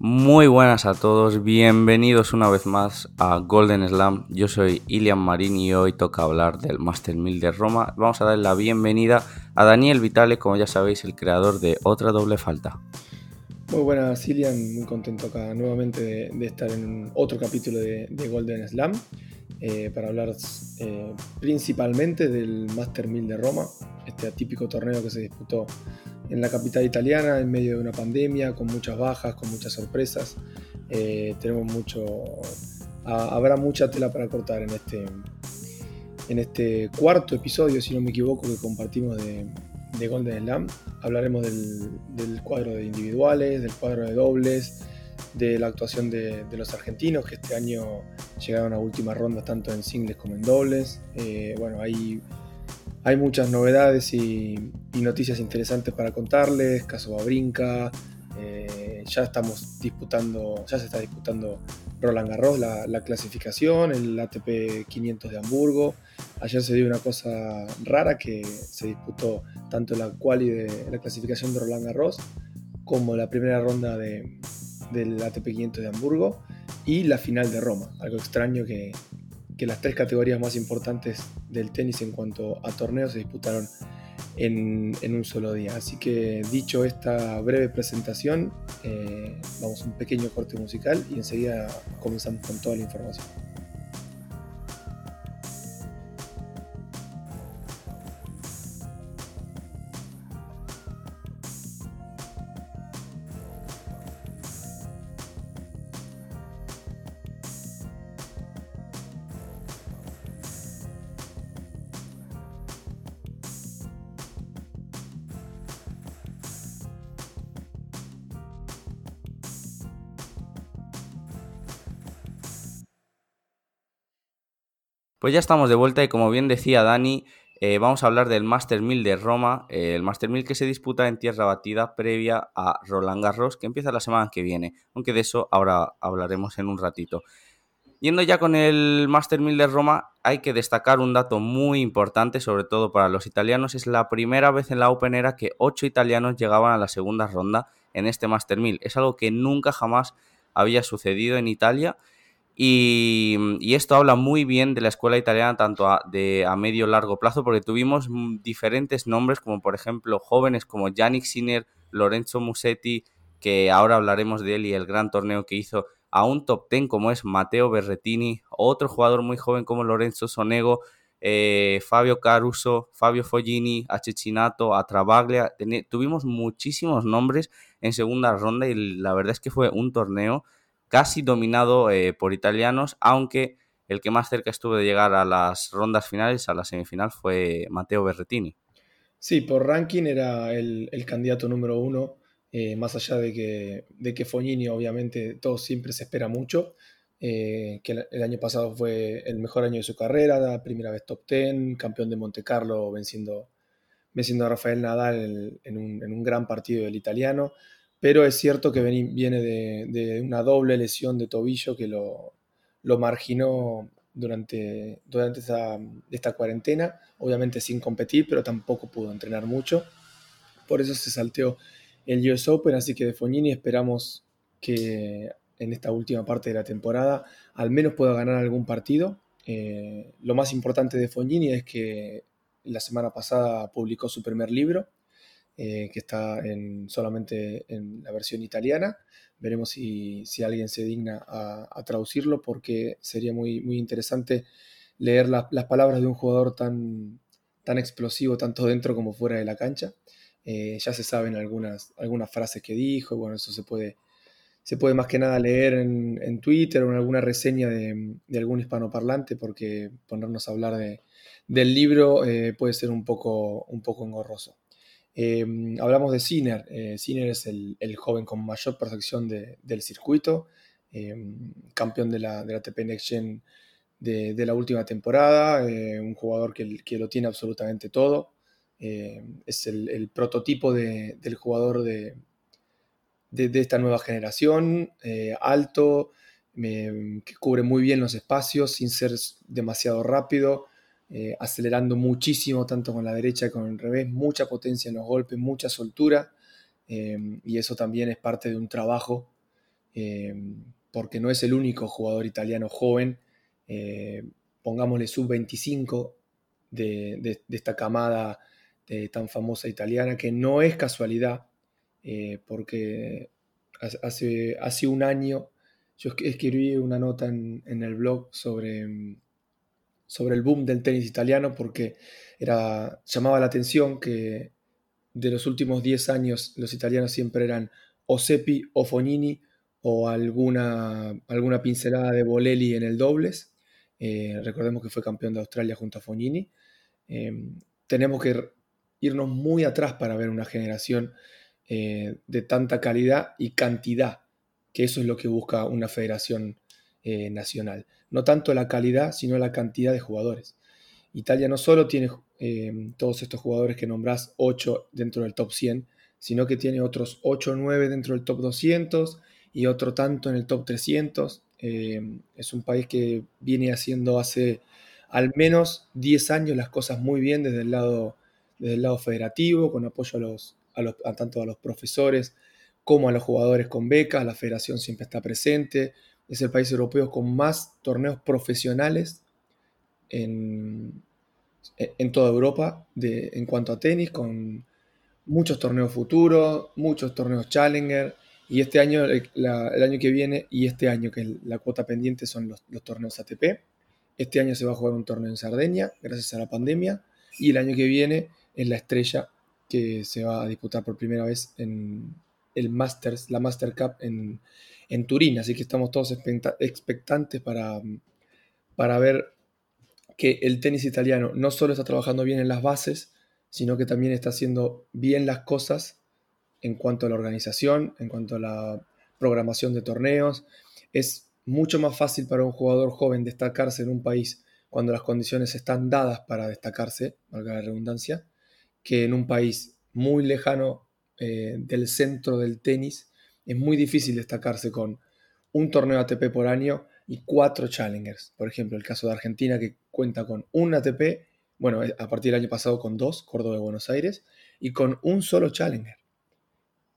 Muy buenas a todos, bienvenidos una vez más a Golden Slam. Yo soy Ilian Marín y hoy toca hablar del Master 1000 de Roma. Vamos a dar la bienvenida a Daniel Vitale, como ya sabéis, el creador de Otra Doble Falta. Muy buenas, Ilian, muy contento nuevamente de, estar en otro capítulo de, Golden Slam eh, para hablar eh, principalmente del Master 1000 de Roma, este atípico torneo que se disputó en la capital italiana en medio de una pandemia, con muchas bajas, con muchas sorpresas. Eh, tenemos mucho, habrá mucha tela para cortar en este, en este cuarto episodio, si no me equivoco, que compartimos de, Golden Slam. Hablaremos del, cuadro de individuales, del cuadro de dobles, de la actuación de, los argentinos que este año llegaron a última ronda tanto en singles como en dobles. Eh, bueno, hay hay muchas novedades y, noticias interesantes para contarles. Caso Babrinca, eh, ya estamos disputando, ya se está disputando Roland Garros, la, clasificación, el ATP 500 de Hamburgo. Ayer se dio una cosa rara que se disputó tanto la quali de la clasificación de Roland Garros como la primera ronda de, del ATP 500 de Hamburgo y la final de Roma. Algo extraño que, las tres categorías más importantes del tenis en cuanto a torneos se disputaron en, un solo día. Así que dicho esta breve presentación, eh, vamos a un pequeño corte musical y enseguida comenzamos con toda la información. Pues ya estamos de vuelta y como bien decía Dani, eh, vamos a hablar del Master 1000 de Roma, eh, el Master 1000 que se disputa en tierra batida previa a Roland Garros, que empieza la semana que viene, aunque de eso ahora hablaremos en un ratito. Yendo ya con el Master 1000 de Roma, hay que destacar un dato muy importante, sobre todo para los italianos, es la primera vez en la Open era que ocho italianos llegaban a la segunda ronda en este Master 1000. Es algo que nunca jamás había sucedido en Italia y, esto habla muy bien de la escuela italiana, tanto a, de, a medio largo plazo, porque tuvimos diferentes nombres, como por ejemplo jóvenes como Yannick Sinner, Lorenzo Musetti, que ahora hablaremos de él y el gran torneo que hizo, a un top ten como es Matteo Berretini, otro jugador muy joven como Lorenzo Sonego, eh, Fabio Caruso, Fabio Foggini, a Cecchinato, a Travaglia. Tuvimos muchísimos nombres en segunda ronda y la verdad es que fue un torneo casi dominado eh, por italianos, aunque el que más cerca estuvo de llegar a las rondas finales, a la semifinal, fue Matteo Berretini. Sí, por ranking era el, candidato número uno, eh, más allá de que, de que Fognini obviamente todo siempre se espera mucho, eh, que el, año pasado fue el mejor año de su carrera, la primera vez top ten, campeón de Monte Carlo venciendo, venciendo a Rafael Nadal en un, en un gran partido del italiano pero es cierto que viene de, una doble lesión de tobillo que lo, marginó durante, durante esta, cuarentena, obviamente sin competir, pero tampoco pudo entrenar mucho. Por eso se salteó el US Open, así que de Fognini esperamos que en esta última parte de la temporada al menos pueda ganar algún partido. Eh, lo más importante de Fognini es que la semana pasada publicó su primer libro, eh, que está en, solamente en la versión italiana. Veremos si, alguien se digna a, traducirlo porque sería muy, muy interesante leer las palabras de un jugador tan, tan explosivo, tanto dentro como fuera de la cancha. Eh, ya se saben algunas, algunas frases que dijo, bueno, eso se puede, se puede más que nada leer en, Twitter o en alguna reseña de, algún hispanoparlante, porque ponernos a hablar de, del libro eh, puede ser un poco, un poco engorroso. Em, hablamos de Sinner. Eh, Sinner es el, joven con mayor perfección del circuito, em, campeón de la, de la ATP Next Gen de, la última temporada, eh, un jugador que, que, lo tiene absolutamente todo. Em, es el, prototipo del jugador de, de, esta nueva generación, eh, alto, que cubre muy bien los espacios sin ser demasiado rápido. Eh, acelerando muchísimo, tanto con la derecha como con el revés, mucha potencia en los golpes, mucha soltura, eh, y eso también es parte de un trabajo porque no es el único jugador italiano joven, pongámosle sub-25 de, esta camada tan famosa italiana, que no es casualidad, porque hace, hace un año yo escribí una nota en, el blog sobre, sobre el boom del tenis italiano porque era, llamaba la atención que de los últimos 10 años los italianos siempre eran o Seppi o Fognini o alguna, alguna pincelada de Bolelli en el dobles. Eh, recordemos que fue campeón de Australia junto a Fognini. Em, tenemos que irnos muy atrás para ver una generación eh, de tanta calidad y cantidad, que eso es lo que busca una federación eh, nacional. No tanto la calidad, sino la cantidad de jugadores. Italia no solo tiene eh, todos estos jugadores que nombrás, 8 dentro del top 100, sino que tiene otros 8 o 9 dentro del top 200 y otro tanto en el top 300. Eh, es un país que viene haciendo hace al menos 10 años las cosas muy bien desde el lado, desde el lado federativo, con apoyo a, los, a, tanto a los profesores como a los jugadores con becas. La federación siempre está presente. Es el país europeo con más torneos profesionales en, en toda Europa de, en cuanto a tenis, con muchos torneos futuros, muchos torneos Challenger, y este año, el, año que viene y este año, que la cuota pendiente son los, torneos ATP. Este año se va a jugar un torneo en Sardenia, gracias a la pandemia, y el año que viene es la estrella que se va a disputar por primera vez en el Masters, la Master Cup en, en Turín. Así que estamos todos expectantes para, para ver que el tenis italiano no solo está trabajando bien en las bases, sino que también está haciendo bien las cosas en cuanto a la organización, en cuanto a la programación de torneos. Es mucho más fácil para un jugador joven destacarse en un país cuando las condiciones están dadas para destacarse, valga la redundancia, que en un país muy lejano eh, del centro del tenis. Es muy difícil destacarse con un torneo ATP por año y cuatro challengers. Por ejemplo, el caso de Argentina que cuenta con un ATP, bueno, a partir del año pasado con dos, Córdoba y Buenos Aires, y con un solo challenger.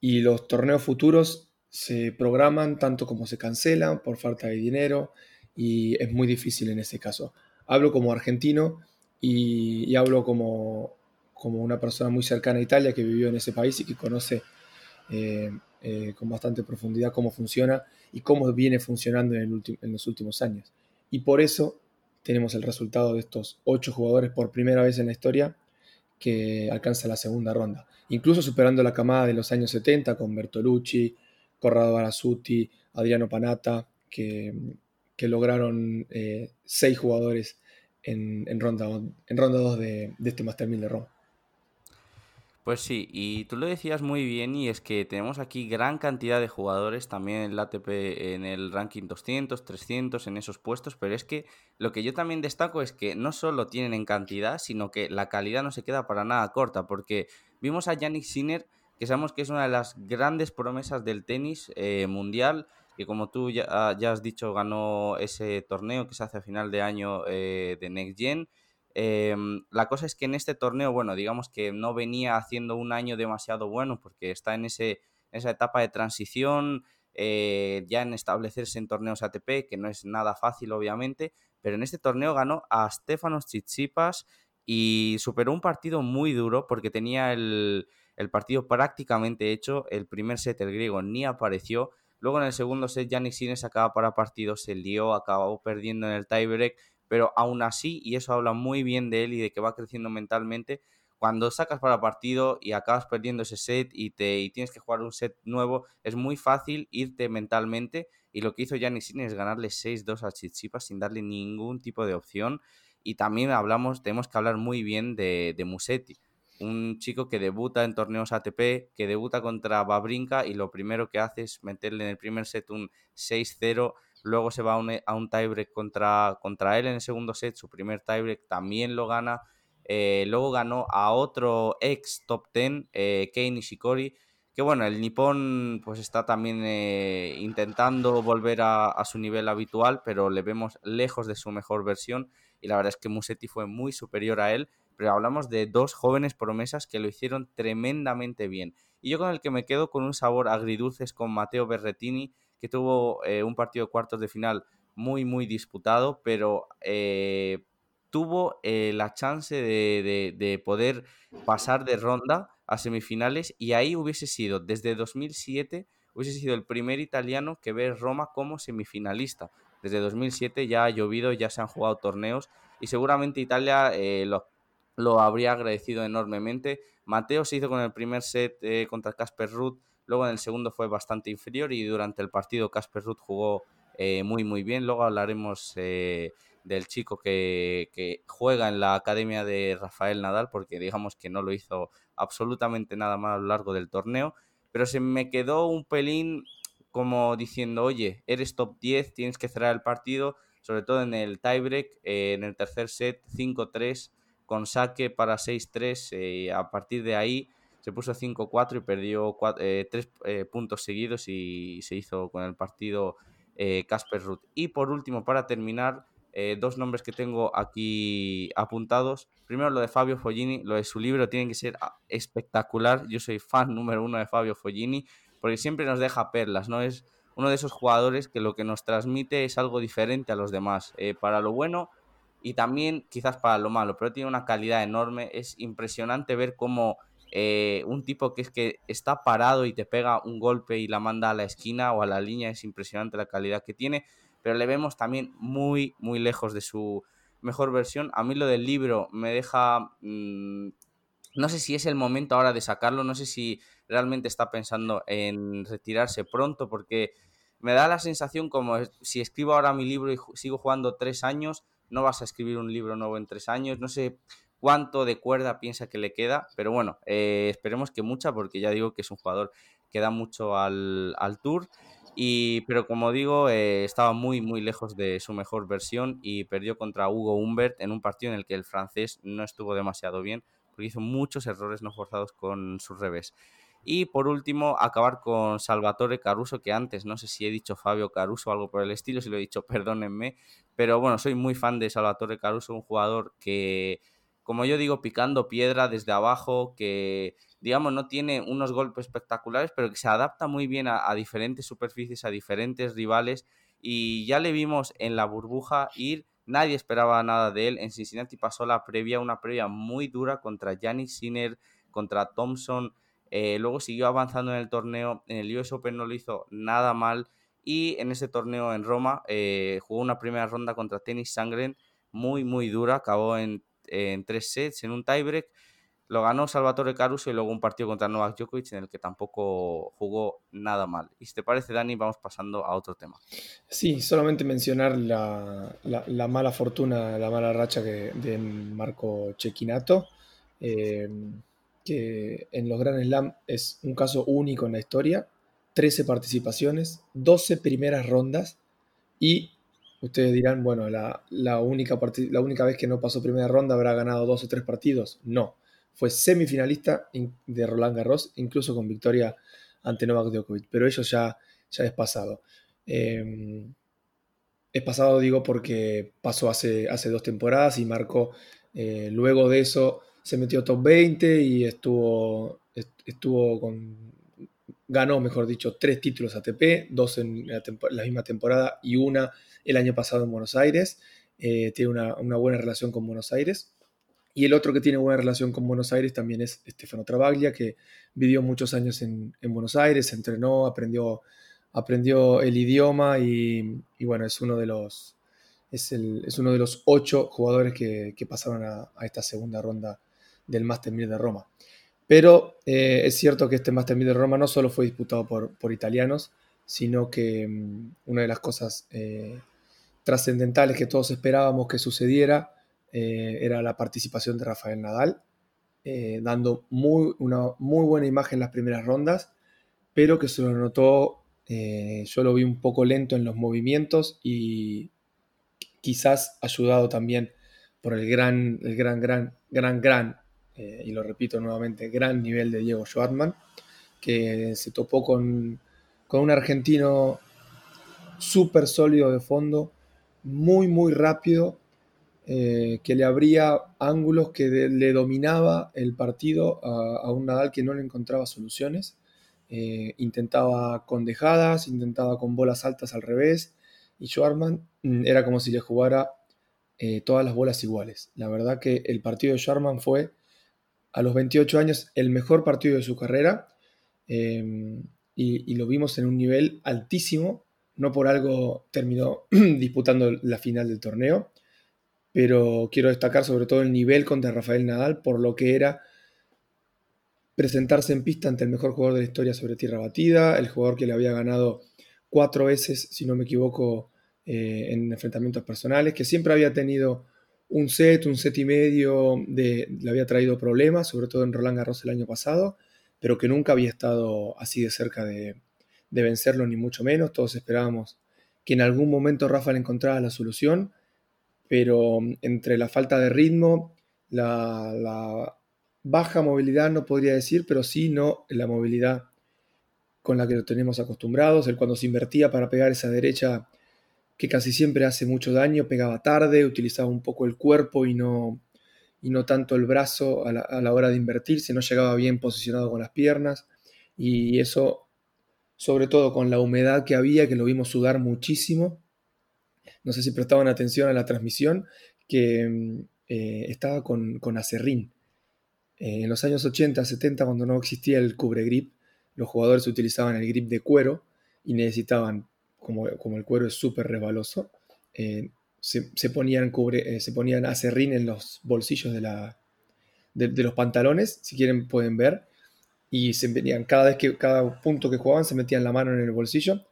Y los torneos futuros se programan tanto como se cancelan por falta de dinero y es muy difícil en ese caso. Hablo como argentino y, hablo como, como, una persona muy cercana a Italia que vivió en ese país y que conoce eh, eh, con bastante profundidad cómo funciona y cómo viene funcionando en, los últimos años. Y por eso tenemos el resultado de estos ocho jugadores por primera vez en la historia que alcanza la segunda ronda, incluso superando la camada de los años 70 con Bertolucci, Corrado Barasuti, Adriano Panata, que, lograron eh, seis jugadores en, ronda, en ronda 2 de, de este Master 1000 de Roma. Pues sí, y tú lo decías muy bien y es que tenemos aquí gran cantidad de jugadores también en el ATP en el ranking 200, 300 en esos puestos, pero es que lo que yo también destaco es que no solo tienen en cantidad, sino que la calidad no se queda para nada corta, porque vimos a Yannick Sinner, que sabemos que es una de las grandes promesas del tenis eh, mundial, que como tú ya, ah, ya, has dicho ganó ese torneo que se hace a final de año eh, de Next Gen Em, la cosa es que en este torneo, bueno, digamos que no venía haciendo un año demasiado bueno porque está en, ese, esa etapa de transición, eh, ya en establecerse en torneos ATP, que no es nada fácil obviamente, pero en este torneo ganó a Stefanos Tsitsipas y superó un partido muy duro porque tenía el, el partido prácticamente hecho, el primer set el griego ni apareció, luego en el segundo set Yannick Sinner acaba para partido, se lió, acabó perdiendo en el tiebreak, pero aún así, y eso habla muy bien de él y de que va creciendo mentalmente, cuando sacas para partido y acabas perdiendo ese set y, te, tienes que jugar un set nuevo, es muy fácil irte mentalmente. Y lo que hizo Gianni Sinner es ganarle 6-2 a Chichipas sin darle ningún tipo de opción. Y también hablamos, tenemos que hablar muy bien de, de Musetti, un chico que debuta en torneos ATP, que debuta contra Babrinka y lo primero que hace es meterle en el primer set un 6-0 Luego se va a un, a un tiebreak contra, contra él en el segundo set. Su primer tiebreak también lo gana. Eh, luego ganó a otro ex top 10, eh, Kei Nishikori. Que bueno, el Nippon pues está también eh, intentando volver a, su nivel habitual, pero le vemos lejos de su mejor versión. Y la verdad es que Musetti fue muy superior a él. Pero hablamos de dos jóvenes promesas que lo hicieron tremendamente bien. Y yo con el que me quedo con un sabor agridulce es con Mateo Berretini, que tuvo eh, un partido de cuartos de final muy, muy disputado, pero eh, tuvo eh, la chance de, de, poder pasar de ronda a semifinales y ahí hubiese sido, desde 2007, hubiese sido el primer italiano que ve Roma como semifinalista. Desde 2007 ya ha llovido, ya se han jugado torneos y seguramente Italia lo, lo, habría agradecido enormemente. Mateo se hizo con el primer set contra Casper Ruth, luego en el segundo fue bastante inferior y durante el partido Casper Ruth jugó eh, muy muy bien. Luego hablaremos eh, del chico que, que, juega en la academia de Rafael Nadal, porque digamos que no lo hizo absolutamente nada mal a lo largo del torneo, pero se me quedó un pelín como diciendo, oye, eres top 10, tienes que cerrar el partido, sobre todo en el tiebreak, eh, en el tercer set, 5-3, con saque para 6-3, a partir de ahí se puso 5-4 y perdió 3 puntos seguidos y se hizo con el partido eh, Casper Ruth. Y por último, para terminar, eh, dos nombres que tengo aquí apuntados. Primero lo de Fabio Foggini, lo de su libro tiene que ser ah, espectacular. Yo soy fan número uno de Fabio Foggini porque siempre nos deja perlas, ¿no? Es uno de esos jugadores que lo que nos transmite es algo diferente a los demás, eh, para lo bueno y también quizás para lo malo, pero tiene una calidad enorme. Es impresionante ver cómo eh, un tipo que es que está parado y te pega un golpe y la manda a la esquina o a la línea, es impresionante la calidad que tiene, pero le vemos también muy, muy lejos de su mejor versión. A mí lo del libro me deja... Mm, no sé si es el momento ahora de sacarlo, no sé si realmente está pensando en retirarse pronto, porque me da la sensación como si escribo ahora mi libro y sigo jugando tres años, no vas a escribir un libro nuevo en tres años, no sé, cuánto de cuerda piensa que le queda, pero bueno, eh, esperemos que mucha, porque ya digo que es un jugador que da mucho al, tour. Y, pero como digo, eh, estaba muy, muy lejos de su mejor versión y perdió contra Hugo Humbert en un partido en el que el francés no estuvo demasiado bien, porque hizo muchos errores no forzados con su revés. Y por último, acabar con Salvatore Caruso, que antes no sé si he dicho Fabio Caruso o algo por el estilo, si lo he dicho, perdónenme, pero bueno, soy muy fan de Salvatore Caruso, un jugador que como yo digo, picando piedra desde abajo, que digamos no tiene unos golpes espectaculares, pero que se adapta muy bien a, diferentes superficies, a diferentes rivales. Y ya le vimos en la burbuja ir, nadie esperaba nada de él. En Cincinnati pasó la previa, una previa muy dura contra Janis Sinner, contra Thompson. Eh, luego siguió avanzando en el torneo. En el US Open no lo hizo nada mal. Y en ese torneo en Roma eh, jugó una primera ronda contra Tennis Sangren muy, muy dura. Acabó en en tres sets, en un tiebreak. Lo ganó Salvatore Caruso y luego un partido contra Novak Djokovic en el que tampoco jugó nada mal. Y si te parece, Dani, vamos pasando a otro tema. Sí, solamente mencionar la, mala fortuna, la mala racha que, de Marco Chequinato, eh, que en los Grand Slam es un caso único en la historia. 13 participaciones, 12 primeras rondas y Ustedes dirán, bueno, la, única la única vez que no pasó primera ronda habrá ganado dos o tres partidos. No, fue semifinalista de Roland Garros, incluso con victoria ante Novak Djokovic, pero eso ya, ya es pasado. Em, es pasado, digo, porque pasó hace, hace dos temporadas y marcó, eh, luego de eso se metió top 20 y estuvo, estuvo con, ganó, mejor dicho, tres títulos ATP, dos en la misma temporada y una el año pasado en Buenos Aires. Eh, tiene una, buena relación con Buenos Aires. Y el otro que tiene buena relación con Buenos Aires también es Stefano Travaglia, que vivió muchos años en, Buenos Aires, entrenó, aprendió, aprendió el idioma y, bueno, es uno de los, es, uno de los ocho jugadores que, pasaron a, esta segunda ronda del Master 1000 de Roma. Pero eh, es cierto que este Master 1000 de Roma no solo fue disputado por, italianos, sino que mm, una de las cosas eh, trascendentales que todos esperábamos que sucediera eh, era la participación de Rafael Nadal, dando muy, una muy buena imagen en las primeras rondas, pero que se lo notó, yo lo vi un poco lento en los movimientos y quizás ayudado también por el gran, el gran, gran, gran, gran, y lo repito nuevamente, gran nivel de Diego Schwartzman, que se topó con, con un argentino súper sólido de fondo, muy, muy rápido, eh, que le abría ángulos que le dominaba el partido a, un Nadal que no le encontraba soluciones. eh, intentaba con dejadas, intentaba con bolas altas al revés, y Schwarman mm, era como si le jugara eh, todas las bolas iguales. La verdad que el partido de Schwarman fue a los 28 años el mejor partido de su carrera em, y, lo vimos en un nivel altísimo. No por algo terminó disputando la final del torneo, pero quiero destacar sobre todo el nivel contra Rafael Nadal por lo que era presentarse en pista ante el mejor jugador de la historia sobre tierra batida, el jugador que le había ganado cuatro veces, si no me equivoco, eh, en enfrentamientos personales, que siempre había tenido un set, un set y medio, de, le había traído problemas, sobre todo en Roland Garros el año pasado, pero que nunca había estado así de cerca de, vencerlo, ni mucho menos. Todos esperábamos que en algún momento Rafa le encontrara la solución, pero entre la falta de ritmo, la, baja movilidad, no podría decir, pero sí no la movilidad con la que lo tenemos acostumbrados. Él cuando se invertía para pegar esa derecha que casi siempre hace mucho daño, pegaba tarde, utilizaba un poco el cuerpo y no, y no tanto el brazo a la, hora de invertirse, no llegaba bien posicionado con las piernas y eso, sobre todo con la humedad que había, que lo vimos sudar muchísimo. No sé si prestaban atención a la transmisión, que mm, eh, estaba con, con acerrín. Eh, en los años 80, 70, cuando no existía el cubre grip, los jugadores utilizaban el grip de cuero y necesitaban como, el cuero es súper resbaloso, eh, se, ponían cubre, eh, se ponían acerrín en los bolsillos de, la, de, los pantalones, si quieren pueden ver, y se metían, cada vez que, cada punto que jugaban, se metían la mano en el bolsillo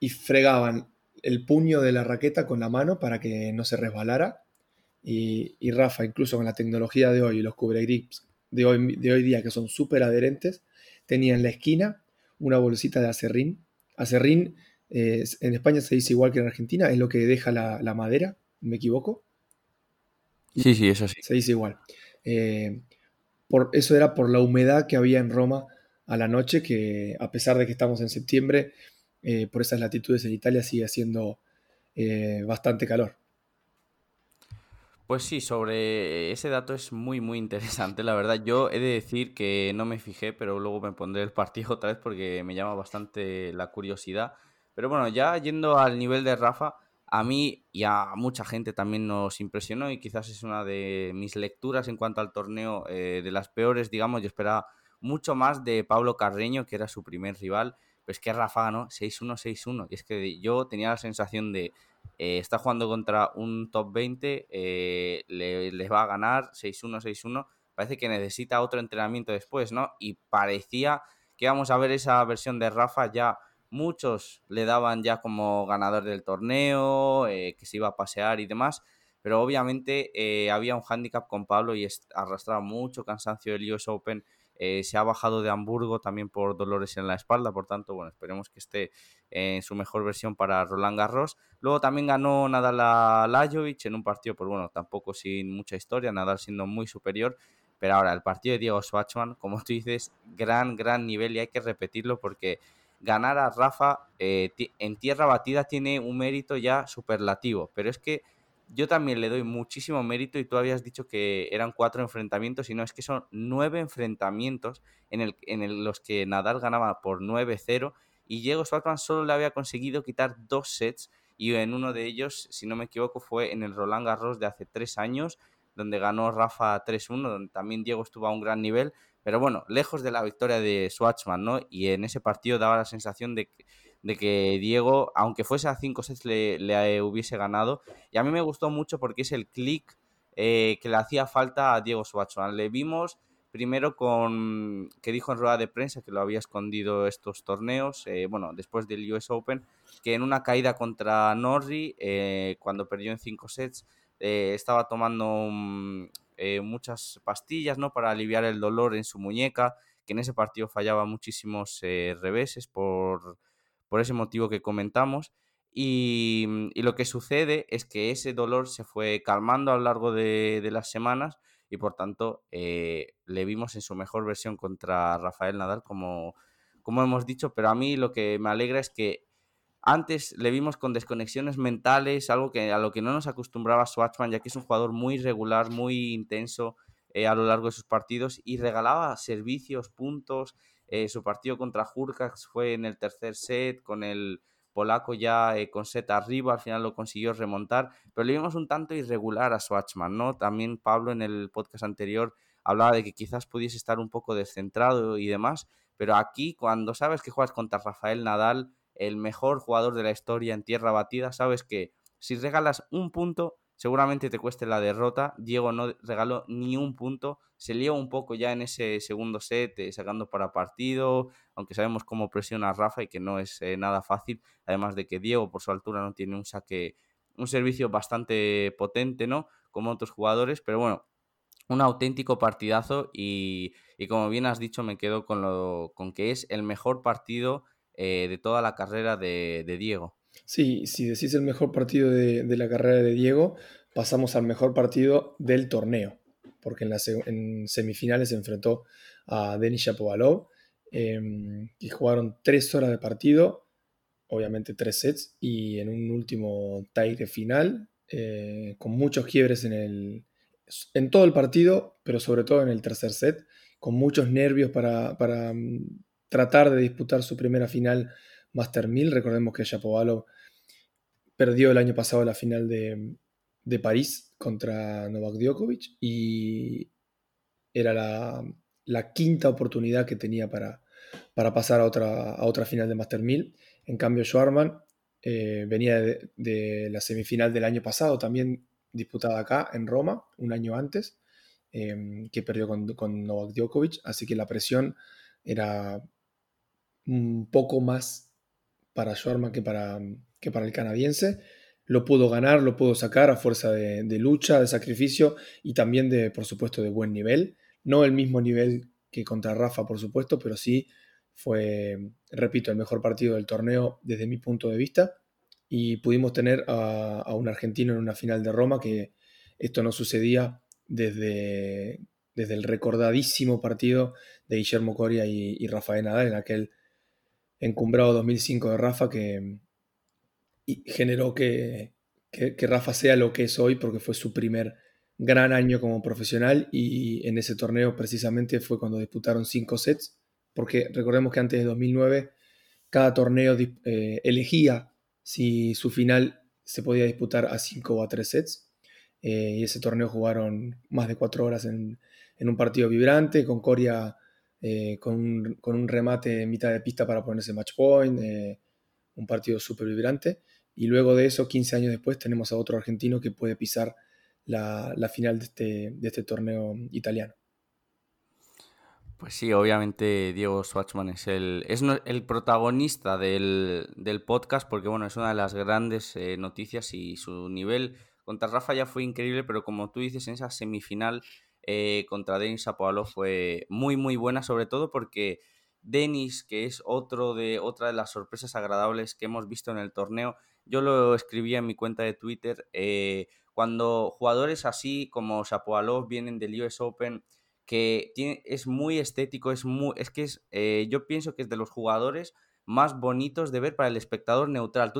y fregaban el puño de la raqueta con la mano para que no se resbalara. Y, y Rafa, incluso con la tecnología de hoy los cubre grips de hoy, de hoy día que son súper adherentes, tenía en la esquina una bolsita de acerrín. Acerrín en España se dice igual que en Argentina, es lo que deja la, madera, ¿me equivoco? Sí, sí, eso sí. Se dice igual. Eh, por, eso era por la humedad que había en Roma a la noche, que a pesar de que estamos en septiembre, eh, por esas latitudes en Italia sigue haciendo eh, bastante calor. Pues sí, sobre ese dato es muy, muy interesante, la verdad. Yo he de decir que no me fijé, pero luego me pondré el partido otra vez porque me llama bastante la curiosidad. Pero bueno, ya yendo al nivel de Rafa, a mí y a mucha gente también nos impresionó y quizás es una de mis lecturas en cuanto al torneo eh, de las peores, digamos, yo esperaba mucho más de Pablo Carreño, que era su primer rival, pues que Rafa ganó 6-1, 6-1. Y es que yo tenía la sensación de, eh, está jugando contra un top 20, eh, le, les va a ganar 6-1, 6-1. Parece que necesita otro entrenamiento después, ¿no? Y parecía que íbamos a ver esa versión de Rafa ya Muchos le daban ya como ganador del torneo, eh, que se iba a pasear y demás, pero obviamente eh, había un hándicap con Pablo y arrastraba mucho cansancio del US Open. Eh, se ha bajado de Hamburgo también por dolores en la espalda, por tanto, bueno, esperemos que esté en su mejor versión para Roland Garros. Luego también ganó Nadal a Lajovic en un partido, pues bueno, tampoco sin mucha historia, Nadal siendo muy superior. Pero ahora, el partido de Diego Schwartzman, como tú dices, gran, gran nivel y hay que repetirlo porque ganar a Rafa eh, en tierra batida tiene un mérito ya superlativo, pero es que yo también le doy muchísimo mérito y tú habías dicho que eran cuatro enfrentamientos y no, es que son nueve enfrentamientos en, el, los que Nadal ganaba por 9-0 y Diego Schwartzman solo le había conseguido quitar dos sets y en uno de ellos, si no me equivoco, fue en el Roland Garros de hace tres años, donde ganó Rafa 3-1, donde también Diego estuvo a un gran nivel, pero bueno, lejos de la victoria de Schwartzman, ¿no? Y en ese partido daba la sensación de que, de que Diego, aunque fuese a 5 sets, le, hubiese ganado. Y a mí me gustó mucho porque es el click eh, que le hacía falta a Diego Schwartzman. Le vimos primero con que dijo en rueda de prensa que lo había escondido estos torneos, eh, bueno, después del US Open, que en una caída contra Norrie, eh, cuando perdió en 5 sets, estaba tomando un, eh, muchas pastillas, ¿no? Para aliviar el dolor en su muñeca, que en ese partido fallaba muchísimos eh, reveses por, por, ese motivo que comentamos. Y, lo que sucede es que ese dolor se fue calmando a lo largo de, las semanas y por tanto eh, le vimos en su mejor versión contra Rafael Nadal, como, como hemos dicho, pero a mí lo que me alegra es que antes le vimos con desconexiones mentales, algo que a lo que no nos acostumbraba Swatchman, ya que es un jugador muy regular, muy intenso eh, a lo largo de sus partidos y regalaba servicios, puntos, Eh, su partido contra Hurkacz fue en el tercer set, con el polaco ya eh, con set arriba, al final lo consiguió remontar, pero le vimos un tanto irregular a Swatchman, ¿no? También Pablo en el podcast anterior hablaba de que quizás pudiese estar un poco descentrado y demás, pero aquí cuando sabes que juegas contra Rafael Nadal, el mejor jugador de la historia en tierra batida, sabes que si regalas un punto, seguramente te cueste la derrota. Diego no regaló ni un punto, se lió un poco ya en ese segundo set, eh, sacando para partido, aunque sabemos cómo presiona a Rafa y que no es eh, nada fácil, además de que Diego por su altura no tiene un saque, un servicio bastante potente, ¿no? Como otros jugadores, pero bueno, un auténtico partidazo y, como bien has dicho, me quedo con, lo, con que es el mejor partido eh, de toda la carrera de Diego. Sí, si decís el mejor partido de, la carrera de Diego, pasamos al mejor partido del torneo, porque en, semifinales se enfrentó a Denis Shapovalov em, y jugaron tres horas de partido, obviamente tres sets, y en un último tie final, eh, con muchos quiebres en, el, en todo el partido, pero sobre todo en el tercer set, con muchos nervios para, para mm, tratar de disputar su primera final Master 1000. Recordemos que Shapovalov perdió el año pasado la final de, París contra Novak Djokovic y era la, quinta oportunidad que tenía para, para pasar a otra, a otra final de Master 1000. En cambio, Schwarman eh, venía de, la semifinal del año pasado, también disputada acá en Roma, un año antes, eh, que perdió con, con Novak Djokovic, así que la presión era un poco más para Schwarman que para, que para el canadiense. Lo pudo ganar, lo pudo sacar a fuerza de, lucha, de sacrificio y también de, por supuesto, de buen nivel. No el mismo nivel que contra Rafa, por supuesto, pero sí fue, repito, el mejor partido del torneo desde mi punto de vista. Y pudimos tener a, un argentino en una final de Roma, que esto no sucedía desde, desde el recordadísimo partido de Guillermo Coria y Rafael Nadal en aquel encumbrado 2005 de Rafa que generó que, Rafa sea lo que es hoy porque fue su primer gran año como profesional y en ese torneo precisamente fue cuando disputaron cinco sets, porque recordemos que antes de 2009 cada torneo eh, elegía si su final se podía disputar a cinco o a tres sets. Eh, y ese torneo jugaron más de cuatro horas en, en un partido vibrante, con Coria eh, con, un, remate en mitad de pista para ponerse match point, eh, un partido súper vibrante. Y luego de eso, 15 años después, tenemos a otro argentino que puede pisar la, final de este, de este, torneo italiano. Pues sí, obviamente Diego Schwartzman es el, es el protagonista del, podcast porque bueno, es una de las grandes eh, noticias y su nivel contra Rafa ya fue increíble, pero como tú dices, en esa semifinal eh, contra Denis Shapovalov fue muy muy buena, sobre todo porque Denis, que es otro de, otra de las sorpresas agradables que hemos visto en el torneo, yo lo escribí en mi cuenta de Twitter, eh, cuando jugadores así como Shapovalov vienen del US Open, que es muy estético, es, muy, es que es, eh, yo pienso que es de los jugadores más bonitos de ver para el espectador neutral.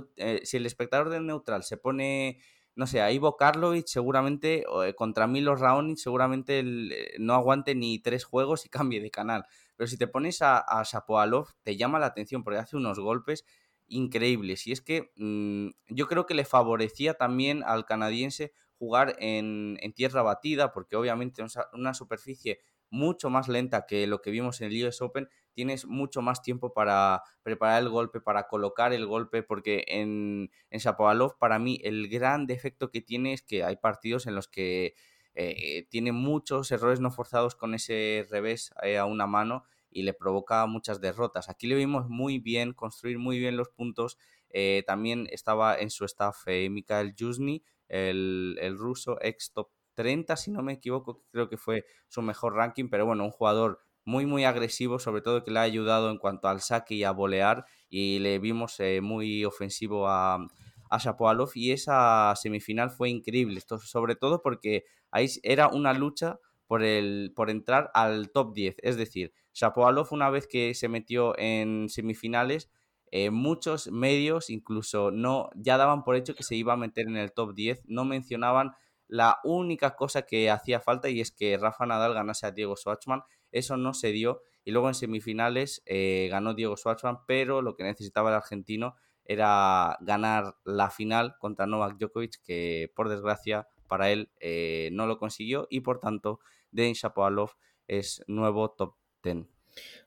si el espectador del neutral se pone no sé, a Ivo Karlovic seguramente, eh, contra Milo Raonic seguramente eh, no aguante ni tres juegos y cambie de canal. Pero si te pones a, a Shapovalov, te llama la atención porque hace unos golpes increíbles. Y es que mm, yo creo que le favorecía también al canadiense jugar en, en tierra batida, porque obviamente una superficie mucho más lenta que lo que vimos en el US Open, tienes mucho más tiempo para preparar el golpe, para colocar el golpe, porque en, en Shapovalov para mí el gran defecto que tiene es que hay partidos en los que eh, tiene muchos errores no forzados con ese revés eh, a una mano y le provoca muchas derrotas. Aquí le vimos muy bien, construir muy bien los puntos. Eh, también estaba en su staff Mikhail Yuzny, el, el ruso ex top 30, si no me equivoco, creo que fue su mejor ranking, pero bueno, un jugador muy, muy agresivo, sobre todo que le ha ayudado en cuanto al saque y a volear, y le vimos eh, muy ofensivo a, a Shapovalov, y esa semifinal fue increíble, Esto, sobre todo porque ahí era una lucha por, el, por entrar al top 10, es decir, Shapovalov una vez que se metió en semifinales, eh, muchos medios incluso no ya daban por hecho que se iba a meter en el top 10, no mencionaban la única cosa que hacía falta y es que Rafa Nadal ganase a Diego Schwartzman. Eso no se dio Y luego en semifinales eh, ganó Diego Schwartzman, pero lo que necesitaba el argentino era ganar la final contra Novak Djokovic, que por desgracia para él eh, no lo consiguió y por tanto Denis Shapovalov es nuevo top 10.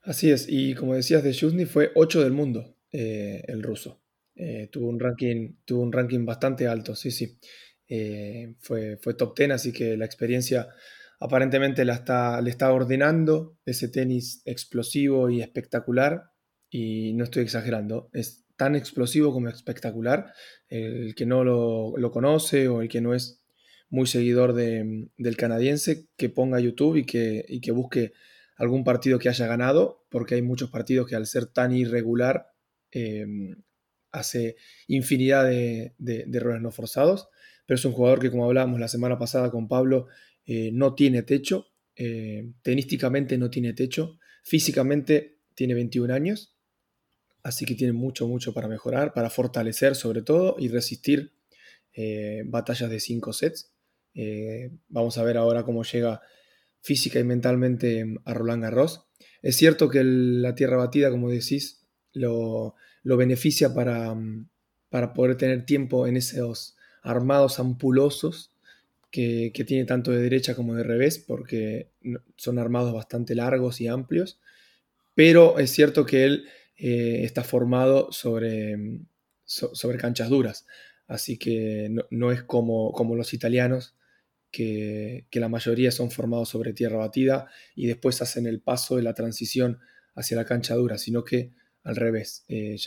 Así es, y como decías de Shuzny, fue 8 del mundo eh, el ruso. Tuvo, un ranking, tuvo un ranking bastante alto, sí, sí. Fue, fue top 10, así que la experiencia aparentemente la está, le está ordenando ese tenis explosivo y espectacular. Y no estoy exagerando, es tan explosivo como espectacular. El que no lo, conoce o el que no es muy seguidor del canadiense, que ponga YouTube y que, que busque algún partido que haya ganado, porque hay muchos partidos que al ser tan irregular em, hace infinidad de, errores no forzados, pero es un jugador que, como hablábamos la semana pasada con Pablo, eh, no tiene techo, eh, tenísticamente no tiene techo, físicamente tiene 21 años, así que tiene mucho, mucho para mejorar, para fortalecer sobre todo y resistir eh, batallas de cinco sets. Vamos a ver ahora cómo llega física y mentalmente a Roland Garros. Es cierto que la tierra batida, como decís, lo, beneficia para, para, poder tener tiempo en esos armados ampulosos que, que, tiene tanto de derecha como de revés, porque son armados bastante largos y amplios. Pero es cierto que él eh, está formado sobre, mm, sobre canchas duras. Así que no, es como, como, los italianos, que, la mayoría son formados sobre tierra batida y después hacen el paso de la transición hacia la cancha dura, sino que al revés. Eh,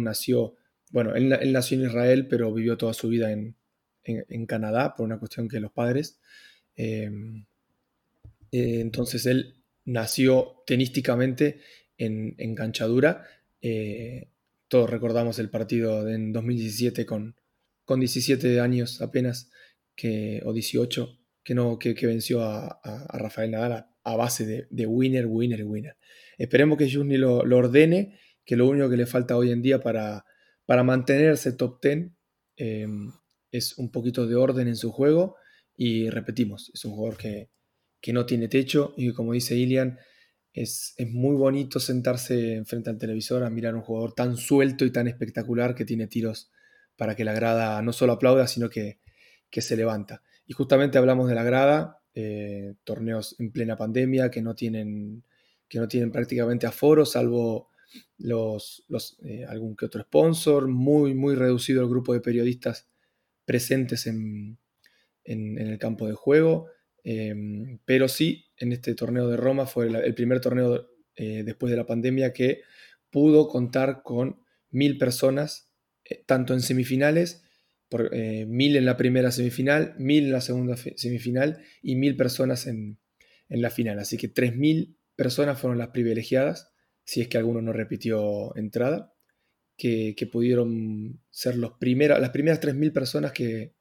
nació, bueno, él, nació en Israel, pero vivió toda su vida en, Canadá por una cuestión que los padres. Em, eh, entonces él nació tenísticamente en, en canchadura. Eh, todos recordamos el partido en 2017 con, con 17 años apenas, que, o 18, que, no, que, venció a, Rafael Nadal a, base de, winner, winner, winner. Esperemos que Jusni lo, ordene, que lo único que le falta hoy en día para, para mantenerse top 10 eh, es un poquito de orden en su juego y repetimos, es un jugador que, que no tiene techo y como dice Ilian, es, muy bonito sentarse frente al televisor a mirar a un jugador tan suelto y tan espectacular que tiene tiros para que la grada no solo aplauda, sino que, se levanta. Y justamente hablamos de la grada, eh, torneos en plena pandemia que no tienen, que no tienen prácticamente aforo, salvo los, los eh, algún que otro sponsor, muy, muy reducido el grupo de periodistas presentes en, en el campo de juego. Em, pero sí, en este torneo de Roma fue el, primer torneo eh, después de la pandemia que pudo contar con mil personas, eh, tanto en semifinales, por, eh, mil en la primera semifinal, mil en la segunda semifinal y mil personas en, la final. Así que tres mil personas fueron las privilegiadas, si es que alguno no repitió entrada, que, pudieron ser los las primeras tres mil personas que,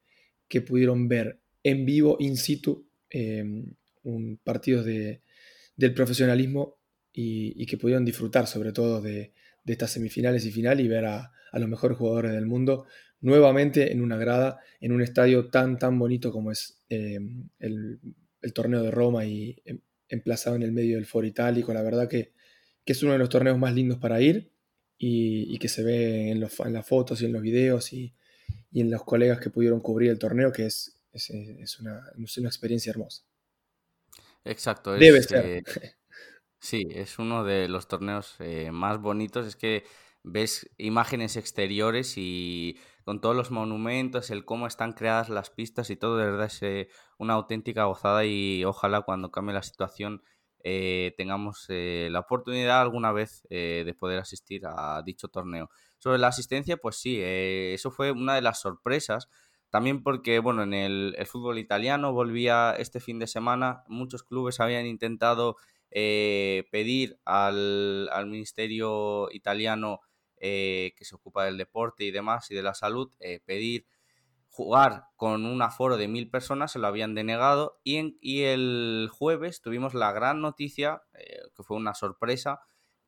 que pudieron ver en vivo, in situ, Em, un, partidos de, del profesionalismo y, que pudieron disfrutar sobre todo de, estas semifinales y final y ver a, los mejores jugadores del mundo nuevamente en una grada, en un estadio tan, tan bonito como es em, el, torneo de Roma y em, emplazado en el medio del Foro Itálico. La verdad que, es uno de los torneos más lindos para ir y, que se ve en, en, las fotos y en los videos y, y en los colegas que pudieron cubrir el torneo, que es es, una, una, experiencia hermosa. Exacto. Debe ser. Eh, sí, es uno de los torneos eh, más bonitos. Es que ves imágenes exteriores y con todos los monumentos, el cómo están creadas las pistas y todo, de verdad es eh, una auténtica gozada y ojalá cuando cambie la situación tengamos la oportunidad alguna vez de poder asistir a dicho torneo. Sobre la asistencia, pues sí, eso fue una de las sorpresas también porque, bueno, en el, fútbol italiano volvía este fin de semana, muchos clubes habían intentado eh, pedir al, ministerio italiano eh, que se ocupa del deporte y demás y de la salud, eh, pedir jugar con un aforo de mil personas, se lo habían denegado y, el jueves tuvimos la gran noticia, que fue una sorpresa,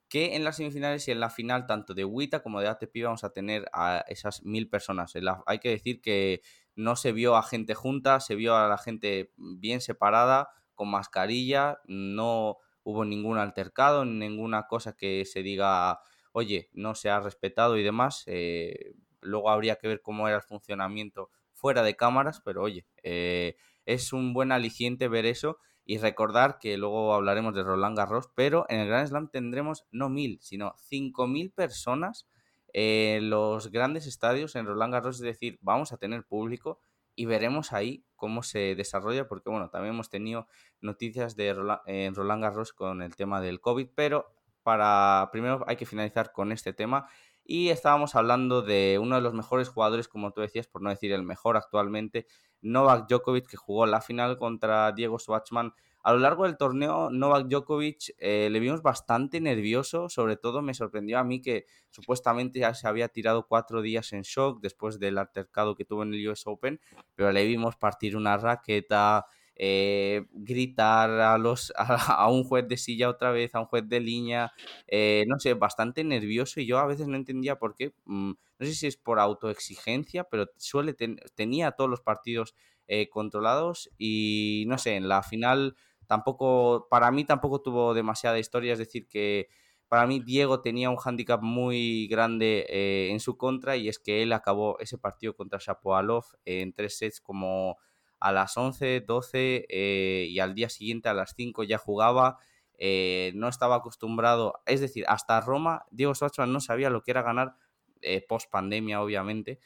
que en las semifinales y en la final, tanto de WITA como de ATP, vamos a tener a esas mil personas. hay que decir que no se vio a gente junta, se vio a la gente bien separada, con mascarilla, no hubo ningún altercado, ninguna cosa que se diga, oye, no se ha respetado y demás. Eh, luego habría que ver cómo era el funcionamiento fuera de cámaras, pero oye, eh, es un buen aliciente ver eso y recordar que luego hablaremos de Roland Garros, pero en el Grand Slam tendremos no mil, sino cinco mil personas en los grandes estadios en Roland Garros, es decir, vamos a tener público y veremos ahí cómo se desarrolla, porque bueno, también hemos tenido noticias de en Roland Garros con el tema del COVID, pero para primero hay que finalizar con este tema y estábamos hablando de uno de los mejores jugadores, como tú decías, por no decir el mejor actualmente, Novak Djokovic, que jugó la final contra Diego Schwartzman. A lo largo del torneo, Novak Djokovic eh, le vimos bastante nervioso, sobre todo me sorprendió a mí que supuestamente ya se había tirado cuatro días en shock después del altercado que tuvo en el US Open, pero le vimos partir una raqueta, eh, gritar a, los, a, un juez de silla otra vez, a un juez de línea, eh, no sé, bastante nervioso y yo a veces no entendía por qué, mm, no sé si es por autoexigencia, pero suele tenía todos los partidos eh, controlados y no sé, en la final tampoco, para mí tampoco tuvo demasiada historia, es decir, que para mí Diego tenía un hándicap muy grande en su contra y es que él acabó ese partido contra Shapovalov en tres sets como a las 11, 12 eh, y al día siguiente a las 5 ya jugaba. Eh, no estaba acostumbrado, es decir, hasta Roma, Diego Schwartzman no sabía lo que era ganar eh, post pandemia, obviamente,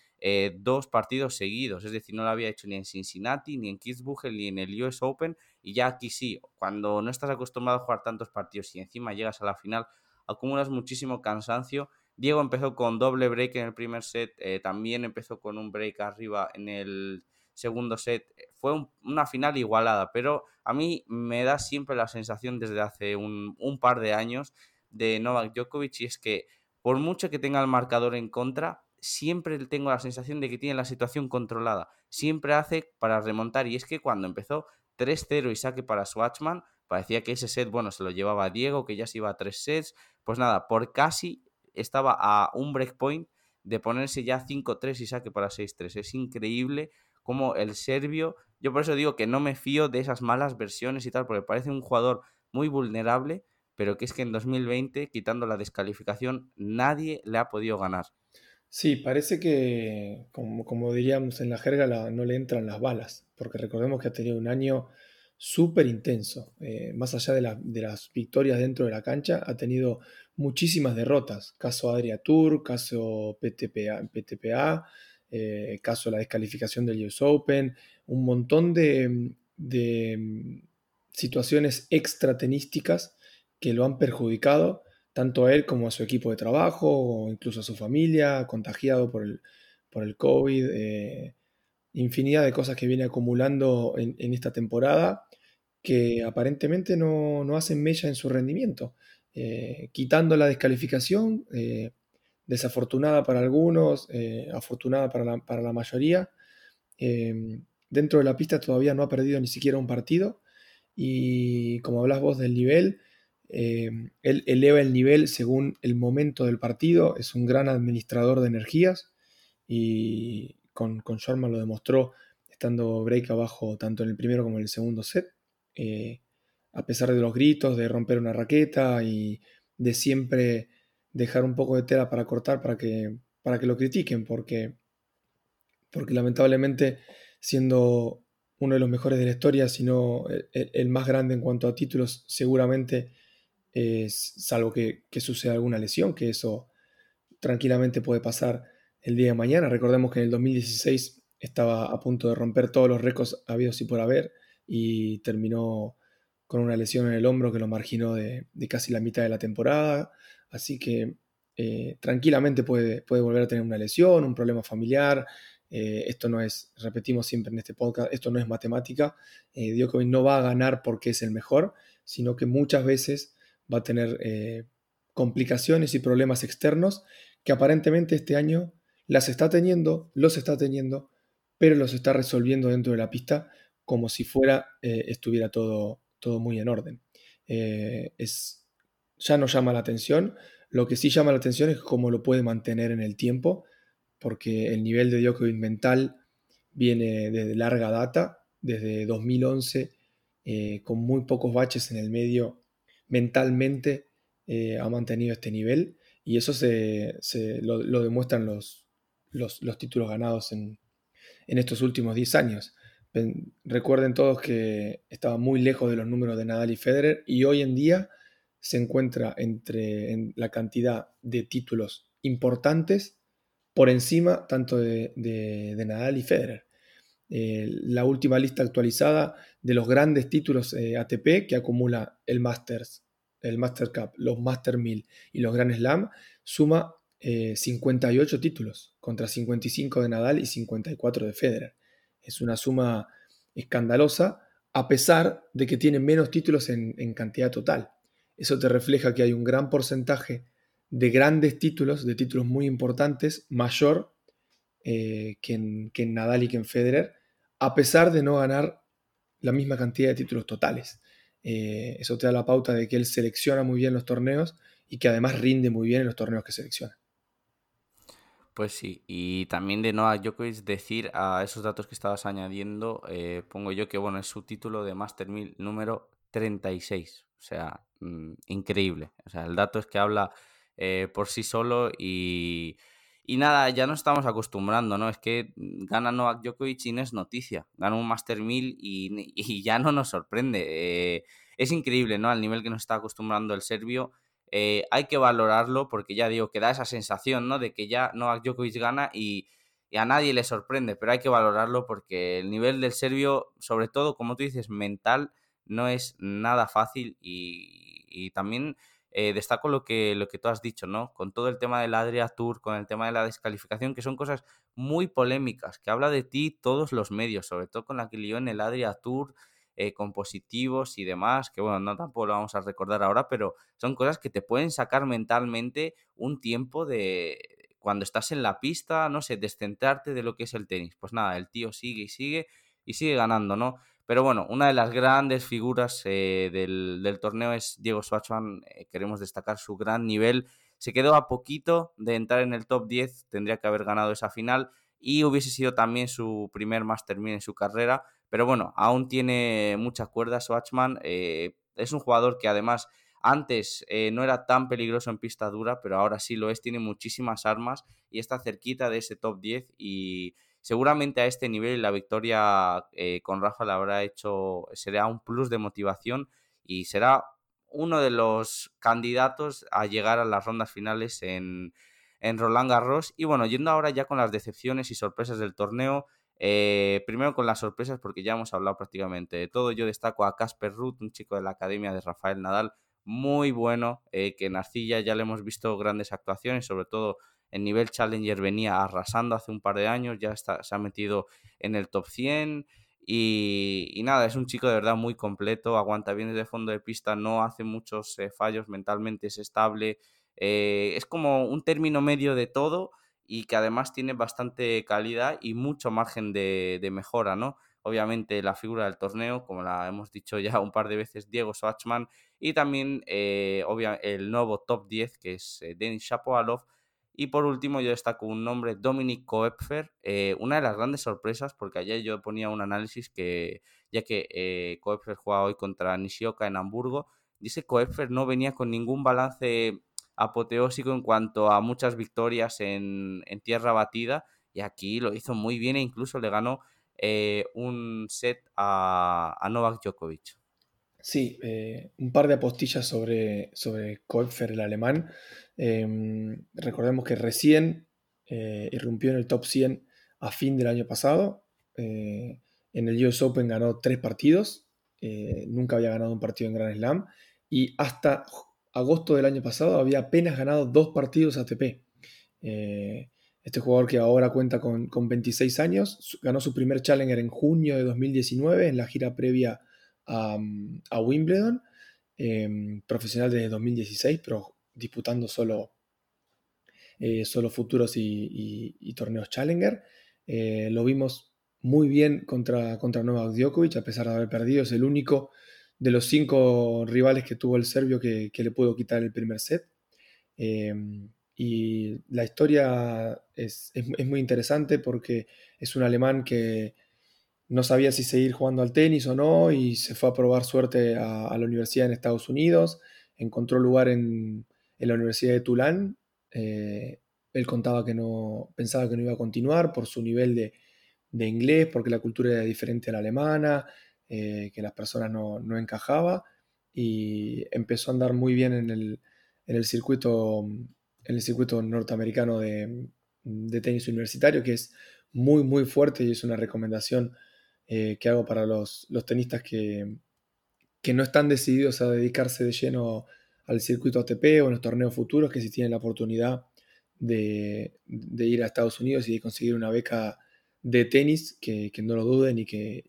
dos partidos seguidos, es decir, no lo había hecho ni en Cincinnati, ni en Kitzbühel, ni en el US Open, y ya aquí sí, cuando no estás acostumbrado a jugar tantos partidos y encima llegas a la final, acumulas muchísimo cansancio. Diego empezó con doble break en el primer set, también empezó con un break arriba en el segundo set. Fue una final igualada, pero a mí me da siempre la sensación desde hace un, par de años de Novak Djokovic y es que por mucho que tenga el marcador en contra, siempre tengo la sensación de que tiene la situación controlada. Siempre hace para remontar y es que cuando empezó 3-0 y saque para Swatchman, parecía que ese set, bueno, se lo llevaba Diego, que ya se iba a tres sets. Pues nada, por casi estaba a un breakpoint de ponerse ya 5-3 y saque para 6-3. Es increíble como el serbio, yo por eso digo que no me fío de esas malas versiones y tal, porque parece un jugador muy vulnerable, pero que es que en 2020, quitando la descalificación, nadie le ha podido ganar. Sí, parece que, como, diríamos en la jerga, no le entran las balas, porque recordemos que ha tenido un año súper intenso. Eh, más allá de, de, las victorias dentro de la cancha, ha tenido muchísimas derrotas. Caso Adria Tour, caso PTPA, PTPA eh, caso de la descalificación del US Open, un montón de, de situaciones extratenísticas que lo han perjudicado, tanto a él como a su equipo de trabajo, o incluso a su familia, contagiado por el, por el COVID, eh, infinidad de cosas que viene acumulando en, esta temporada que aparentemente no, no, hacen mella en su rendimiento. Eh, quitando la descalificación, desafortunada para algunos, eh, afortunada para la, mayoría. Em, dentro de la pista todavía no ha perdido ni siquiera un partido y como hablas vos del nivel, em, él eleva el nivel según el momento del partido, es un gran administrador de energías y con, con Sharma lo demostró estando break abajo tanto en el primero como en el segundo set. Eh, a pesar de los gritos, de romper una raqueta y de siempre dejar un poco de tela para cortar para que, para que lo critiquen, porque, porque lamentablemente siendo uno de los mejores de la historia, sino el, más grande en cuanto a títulos, seguramente, es, salvo que, que, suceda alguna lesión, que eso tranquilamente puede pasar el día de mañana. Recordemos que en el 2016 estaba a punto de romper todos los récords habidos y por haber y terminó con una lesión en el hombro que lo marginó de, casi la mitad de la temporada. Así que eh, tranquilamente puede, puede, volver a tener una lesión, un problema familiar. Eh, esto no es, repetimos siempre en este podcast, esto no es matemática. Eh, no va a ganar porque es el mejor, sino que muchas veces va a tener eh, complicaciones y problemas externos que aparentemente este año las está teniendo, los está teniendo, pero los está resolviendo dentro de la pista como si fuera, estuviera todo, todo muy en orden. es, ya no llama la atención. Lo que sí llama la atención es cómo lo puede mantener en el tiempo, porque el nivel de Djokovic mental viene de larga data, desde 2011, eh, con muy pocos baches en el medio, mentalmente ha mantenido este nivel y eso se, lo, demuestran los, los, títulos ganados en, estos últimos 10 años. Recuerden todos que estaba muy lejos de los números de Nadal y Federer y hoy en día se encuentra entre la cantidad de títulos importantes por encima tanto de, Nadal y Federer. Eh, la última lista actualizada de los grandes títulos eh, ATP que acumula el Masters, el Master Cup, los Master 1000 y los Grand Slam suma 58 eh, títulos contra 55 de Nadal y 54 de Federer. Es una suma escandalosa a pesar de que tiene menos títulos en, cantidad total. Eso te refleja que hay un gran porcentaje de grandes títulos, de títulos muy importantes, mayor que, en, que en Nadal y que en Federer, a pesar de no ganar la misma cantidad de títulos totales. Eh, eso te da la pauta de que él selecciona muy bien los torneos y que además rinde muy bien en los torneos que selecciona. Pues sí, y también de Noah Djokovic decir a esos datos que estabas añadiendo, eh, pongo yo que bueno, es su título de Master 1000 número 36, o sea, mm, increíble. O sea, el dato es que habla eh, por sí solo y, y nada, ya nos estamos acostumbrando, ¿no? Es que gana Novak Djokovic y no es noticia. Gana un Master 1000 y, ya no nos sorprende. Eh, es increíble, ¿no? Al nivel que nos está acostumbrando el serbio. Eh, hay que valorarlo porque ya digo que da esa sensación, ¿no? De que ya Novak Djokovic gana y, a nadie le sorprende, pero hay que valorarlo porque el nivel del serbio, sobre todo, como tú dices, mental, no es nada fácil y, y también eh, destaco lo que, lo que tú has dicho, ¿no? Con todo el tema del Adria Tour, con el tema de la descalificación, que son cosas muy polémicas, que habla de ti todos los medios, sobre todo con la que lió en el Adria Tour, eh, con positivos y demás, que bueno, no tampoco lo vamos a recordar ahora, pero son cosas que te pueden sacar mentalmente un tiempo de cuando estás en la pista, no sé, descentrarte de lo que es el tenis. Pues nada, el tío sigue y sigue y sigue ganando, ¿no? Pero bueno, una de las grandes figuras eh, del, torneo es Diego Schwartzman. Eh, queremos destacar su gran nivel. Se quedó a poquito de entrar en el top 10, tendría que haber ganado esa final y hubiese sido también su primer Master 1000 en su carrera. Pero bueno, aún tiene muchas cuerdas Schwartzman. Eh, es un jugador que además antes no era tan peligroso en pista dura, pero ahora sí lo es, tiene muchísimas armas y está cerquita de ese top 10 y Seguramente a este nivel la victoria eh, con Rafa le habrá hecho, será un plus de motivación y será uno de los candidatos a llegar a las rondas finales en, en Roland Garros. Y bueno, yendo ahora ya con las decepciones y sorpresas del torneo, eh, primero con las sorpresas, porque ya hemos hablado prácticamente de todo. Yo destaco a Casper Ruth, un chico de la academia de Rafael Nadal, muy bueno, eh, que en Arcilla ya le hemos visto grandes actuaciones, sobre todo en nivel Challenger venía arrasando hace un par de años, ya se ha metido en el top 100 y, nada, es un chico de verdad muy completo, aguanta bien desde fondo de pista, no hace muchos eh, fallos, mentalmente es estable, es como un término medio de todo y que además tiene bastante calidad y mucho margen de, mejora, ¿no? Obviamente la figura del torneo, como la hemos dicho ya un par de veces, Diego Schwartzman, y también eh, el nuevo top 10 que es Denis Shapovalov, y por último, yo destaco un nombre, Dominic Koepfer, eh, una de las grandes sorpresas, porque ayer yo ponía un análisis que, ya que eh, Koepfer juega hoy contra Nishioka en Hamburgo, dice Koepfer no venía con ningún balance apoteósico en cuanto a muchas victorias en, tierra batida, y aquí lo hizo muy bien e incluso le ganó eh, un set a, Novak Djokovic. Sí, eh, un par de apostillas sobre, sobre Koepfer, el alemán. Em, recordemos que recién eh, irrumpió en el top 100 a fin del año pasado. En el US Open ganó tres partidos. nunca había ganado un partido en Grand Slam. Y hasta agosto del año pasado había apenas ganado dos partidos ATP. este jugador que ahora cuenta con, con 26 años, ganó su primer Challenger en junio de 2019 en la gira previa a, Wimbledon, em, profesional desde 2016, pero disputando solo, eh, solo futuros y, torneos Challenger. Eh, lo vimos muy bien contra, contra Novak Djokovic, a pesar de haber perdido. Es el único de los cinco rivales que tuvo el serbio que, le pudo quitar el primer set. Em, y la historia es, muy interesante porque es un alemán que no sabía si seguir jugando al tenis o no y se fue a probar suerte a, la universidad en Estados Unidos. encontró lugar en, la Universidad de Tulán. Eh, él contaba que no, pensaba que no iba a continuar por su nivel de, inglés, porque la cultura era diferente a la alemana, eh, que las personas no, no encajaba y empezó a andar muy bien en el, en el circuito, en el circuito norteamericano de, de, tenis universitario, que es muy, muy fuerte y es una recomendación eh, que hago para los, los tenistas que, que, no están decididos a dedicarse de lleno al circuito ATP o en los torneos futuros, que si tienen la oportunidad de, de ir a Estados Unidos y de conseguir una beca de tenis, que, que no lo duden y que,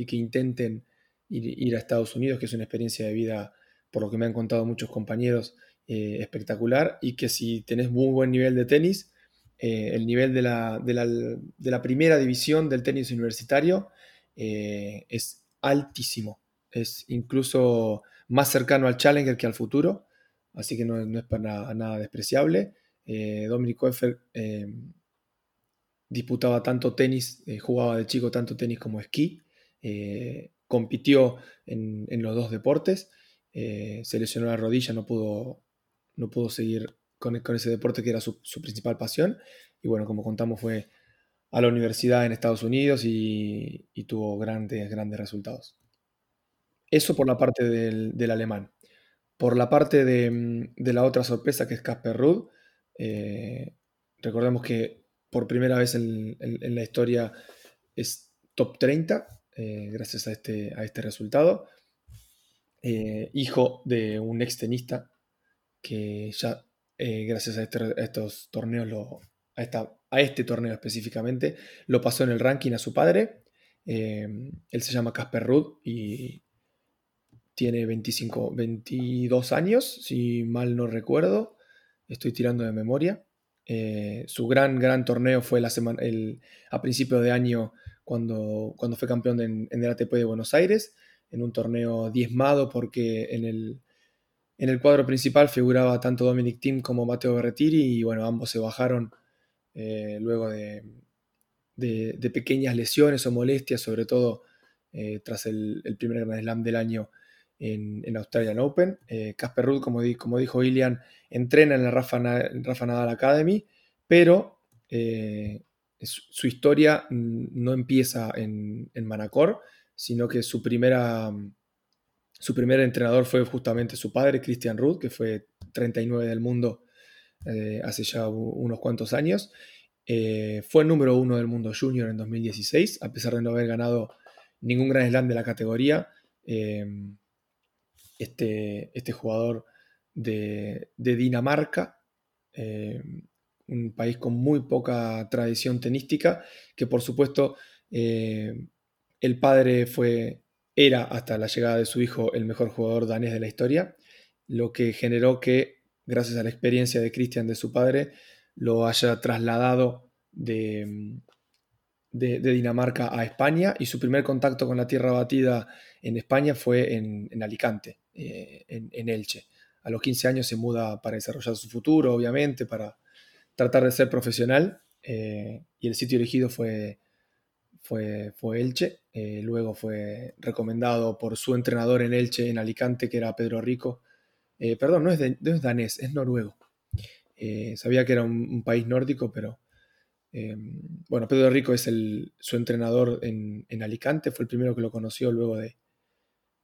y que intenten ir, a Estados Unidos, que es una experiencia de vida, por lo que me han contado muchos compañeros, eh, espectacular y que si tenés muy buen nivel de tenis, eh, el nivel de la, primera división del tenis universitario eh, es altísimo, es incluso más cercano al Challenger que al futuro, así que no, es para nada, despreciable. Dominic Koeffer disputaba tanto tenis, jugaba de chico tanto tenis como esquí compitió en, los dos deportes, eh, se lesionó la rodilla, no pudo, no pudo seguir con, ese deporte que era su, principal pasión. Y bueno, como contamos, fue a la universidad en Estados Unidos y, tuvo grandes, grandes resultados. Eso por la parte del, alemán. Por la parte de, la otra sorpresa que es Casper Ruud, eh, recordemos que por primera vez en, en, la historia es top 30 eh, gracias a este, a este resultado. Eh, hijo de un ex tenista que ya, eh, gracias a, este, estos torneos, lo, a, esta, a, este torneo específicamente, lo pasó en el ranking a su padre. él se llama Casper Rudd y tiene 25, 22 años, si mal no recuerdo. Estoy tirando de memoria. su gran, gran torneo fue la semana, el, a principio de año cuando, cuando fue campeón en, el ATP de Buenos Aires, en un torneo diezmado porque en el, en el cuadro principal figuraba tanto Dominic Thiem como Matteo Berretiri y bueno, ambos se bajaron eh, luego de, de, pequeñas lesiones o molestias, sobre todo eh, tras el, primer Grand Slam del año en, en Australian Open. Eh, Casper Ruud, como, como, dijo Ilian, entrena en la Rafa, Rafa Nadal Academy, pero su historia mm, no empieza en, Manacor, sino que su, primera, su primer entrenador fue justamente su padre, Christian Ruth, que fue 39 del mundo eh, hace ya unos cuantos años. Eh, fue número uno del mundo junior en 2016, a pesar de no haber ganado ningún gran slam de la categoría. Eh, este, este, jugador de Dinamarca un país con muy poca tradición tenística, que por supuesto eh, el padre fue, era hasta la llegada de su hijo el mejor jugador danés de la historia, lo que generó que, gracias a la experiencia de Christian de su padre, lo haya trasladado de, de, Dinamarca a España y su primer contacto con la tierra batida en España fue en, Alicante, eh, en, en Elche. A los 15 años se muda para desarrollar su futuro, obviamente, para, tratar de ser profesional eh, y el sitio elegido fue, fue, fue Elche. Eh, luego fue recomendado por su entrenador en Elche, en Alicante, que era Pedro Rico. Eh, perdón, no es, danés, es noruego. sabía que era un, país nórdico, pero bueno, Pedro Rico es el, su entrenador en, Alicante, fue el primero que lo conoció luego de,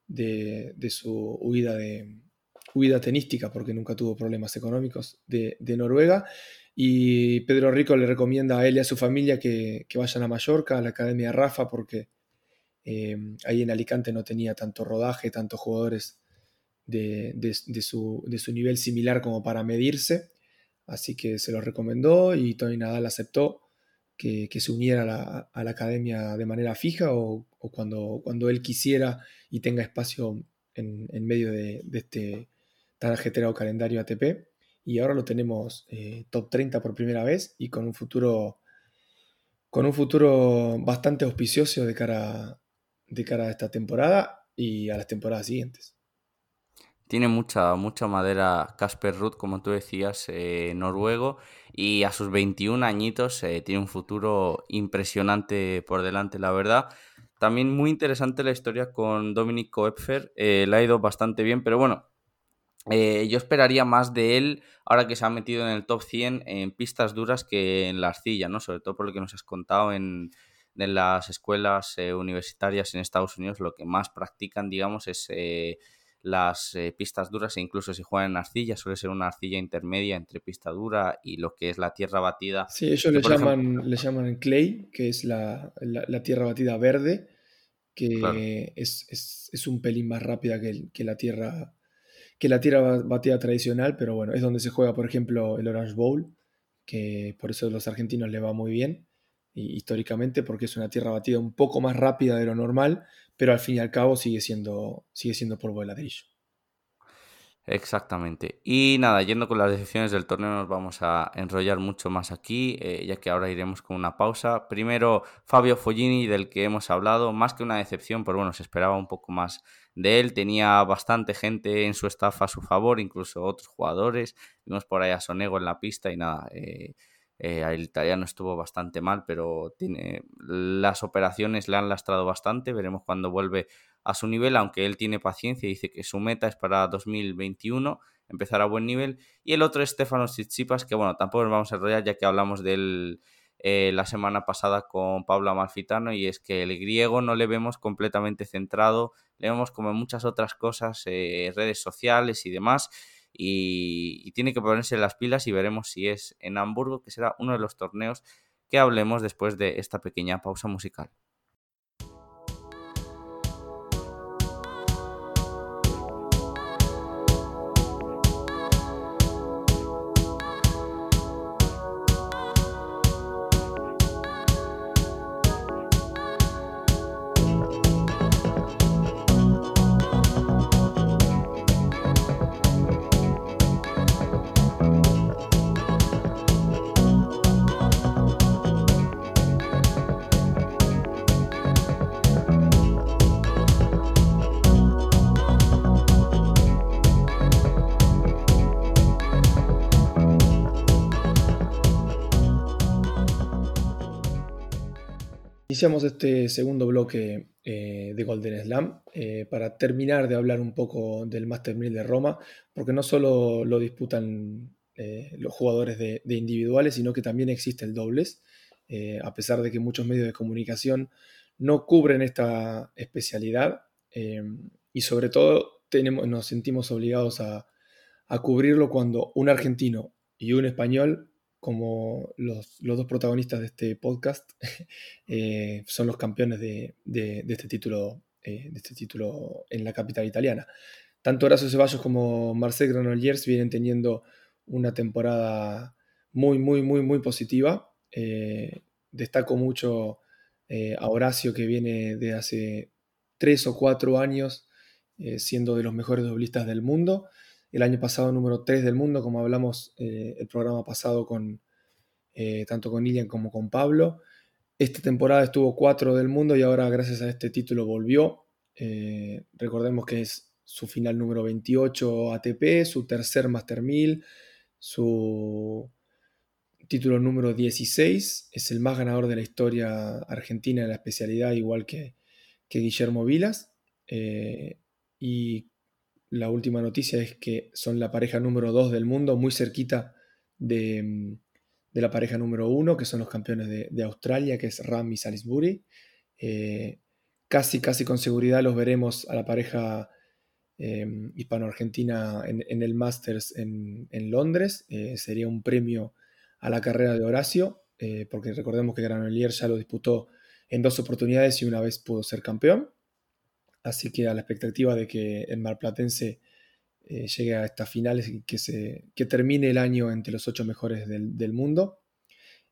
de, su huida, de, huida tenística, porque nunca tuvo problemas económicos, de, de Noruega. Y Pedro Rico le recomienda a él y a su familia que, vayan a Mallorca, a la Academia Rafa, porque eh, ahí en Alicante no tenía tanto rodaje, tantos jugadores de, su, nivel similar como para medirse. Así que se lo recomendó y Tony Nadal aceptó que, se uniera a la, academia de manera fija o, cuando, cuando, él quisiera y tenga espacio en medio de, este tan ajetreado calendario ATP y ahora lo tenemos eh, top 30 por primera vez y con un futuro con un futuro bastante auspicioso de cara, de cara a esta temporada y a las temporadas siguientes. Tiene mucha, mucha madera Casper Ruth, como tú decías, eh, noruego, y a sus 21 añitos eh, tiene un futuro impresionante por delante, la verdad. También muy interesante la historia con Dominic Koepfer, le ha ido bastante bien, pero bueno, Eh, yo esperaría más de él ahora que se ha metido en el top 100 en pistas duras que en la arcilla, ¿no? Sobre todo por lo que nos has contado en, las escuelas eh, universitarias en Estados Unidos, lo que más practican, digamos, es eh, las pistas duras e incluso si juegan en arcilla, suele ser una arcilla intermedia entre pista dura y lo que es la tierra batida. Sí, ellos le llaman, le llaman clay, que es la, tierra batida verde, que es, un pelín más rápida que, que la tierra que la tierra batida tradicional, pero bueno, es donde se juega, por ejemplo, el Orange Bowl, que por eso a los argentinos le va muy bien, históricamente, porque es una tierra batida un poco más rápida de lo normal, pero al fin y al cabo sigue siendo, sigue siendo polvo de ladrillo. Exactamente. Y nada, yendo con las decisiones del torneo nos vamos a enrollar mucho más aquí, eh, ya que ahora iremos con una pausa. Primero, Fabio Follini, del que hemos hablado, más que una decepción, pero bueno, se esperaba un poco más de él. Tenía bastante gente en su staff a su favor, incluso otros jugadores. Vimos por ahí a Sonego en la pista y nada, eh, eh, el italiano estuvo bastante mal, pero tiene, las operaciones le han lastrado bastante. Veremos cuando vuelve a su nivel, aunque él tiene paciencia y dice que su meta es para 2021 empezar a buen nivel. Y el otro es Stefano Tsitsipas, que bueno, tampoco nos vamos a enrollar ya que hablamos de él eh, la semana pasada con Pablo Amalfitano y es que el griego no le vemos completamente centrado, le vemos como en muchas otras cosas, eh, redes sociales y demás. Y, tiene que ponerse las pilas y veremos si es en Hamburgo, que será uno de los torneos que hablemos después de esta pequeña pausa musical. Este segundo bloque eh, de Golden Slam eh, para terminar de hablar un poco del Master 1000 de Roma, porque no solo lo disputan eh, los jugadores de, individuales, sino que también existe el dobles, a pesar de que muchos medios de comunicación no cubren esta especialidad y sobre todo tenemos, nos sentimos obligados a cubrirlo cuando un argentino y un español como los, dos protagonistas de este podcast eh, son los campeones de, este título, eh, este título en la capital italiana. Tanto Horacio Ceballos como Marcel Granollers vienen teniendo una temporada muy, muy, muy, muy positiva. Eh, destaco mucho a Horacio que viene de hace tres o cuatro años siendo de los mejores doblistas del mundo el año pasado número 3 del mundo, como hablamos eh, el programa pasado con eh, tanto con Ilian como con Pablo. Esta temporada estuvo 4 del mundo y ahora gracias a este título volvió. Eh, recordemos que es su final número 28 ATP, su tercer Master 1000, su título número 16, es el más ganador de la historia argentina en la especialidad, igual que, que Guillermo Vilas. y la última noticia es que son la pareja número 2 del mundo, muy cerquita de, la pareja número 1, que son los campeones de, Australia, que es Ram Salisbury. Eh, casi, casi con seguridad los veremos a la pareja em, hispano-argentina en, el Masters en, Londres. Eh, sería un premio a la carrera de Horacio, eh, porque recordemos que Granolier ya lo disputó en dos oportunidades y una vez pudo ser campeón. Así que a la expectativa de que el marplatense eh, llegue a estas finales y que, se, termine el año entre los ocho mejores del, mundo.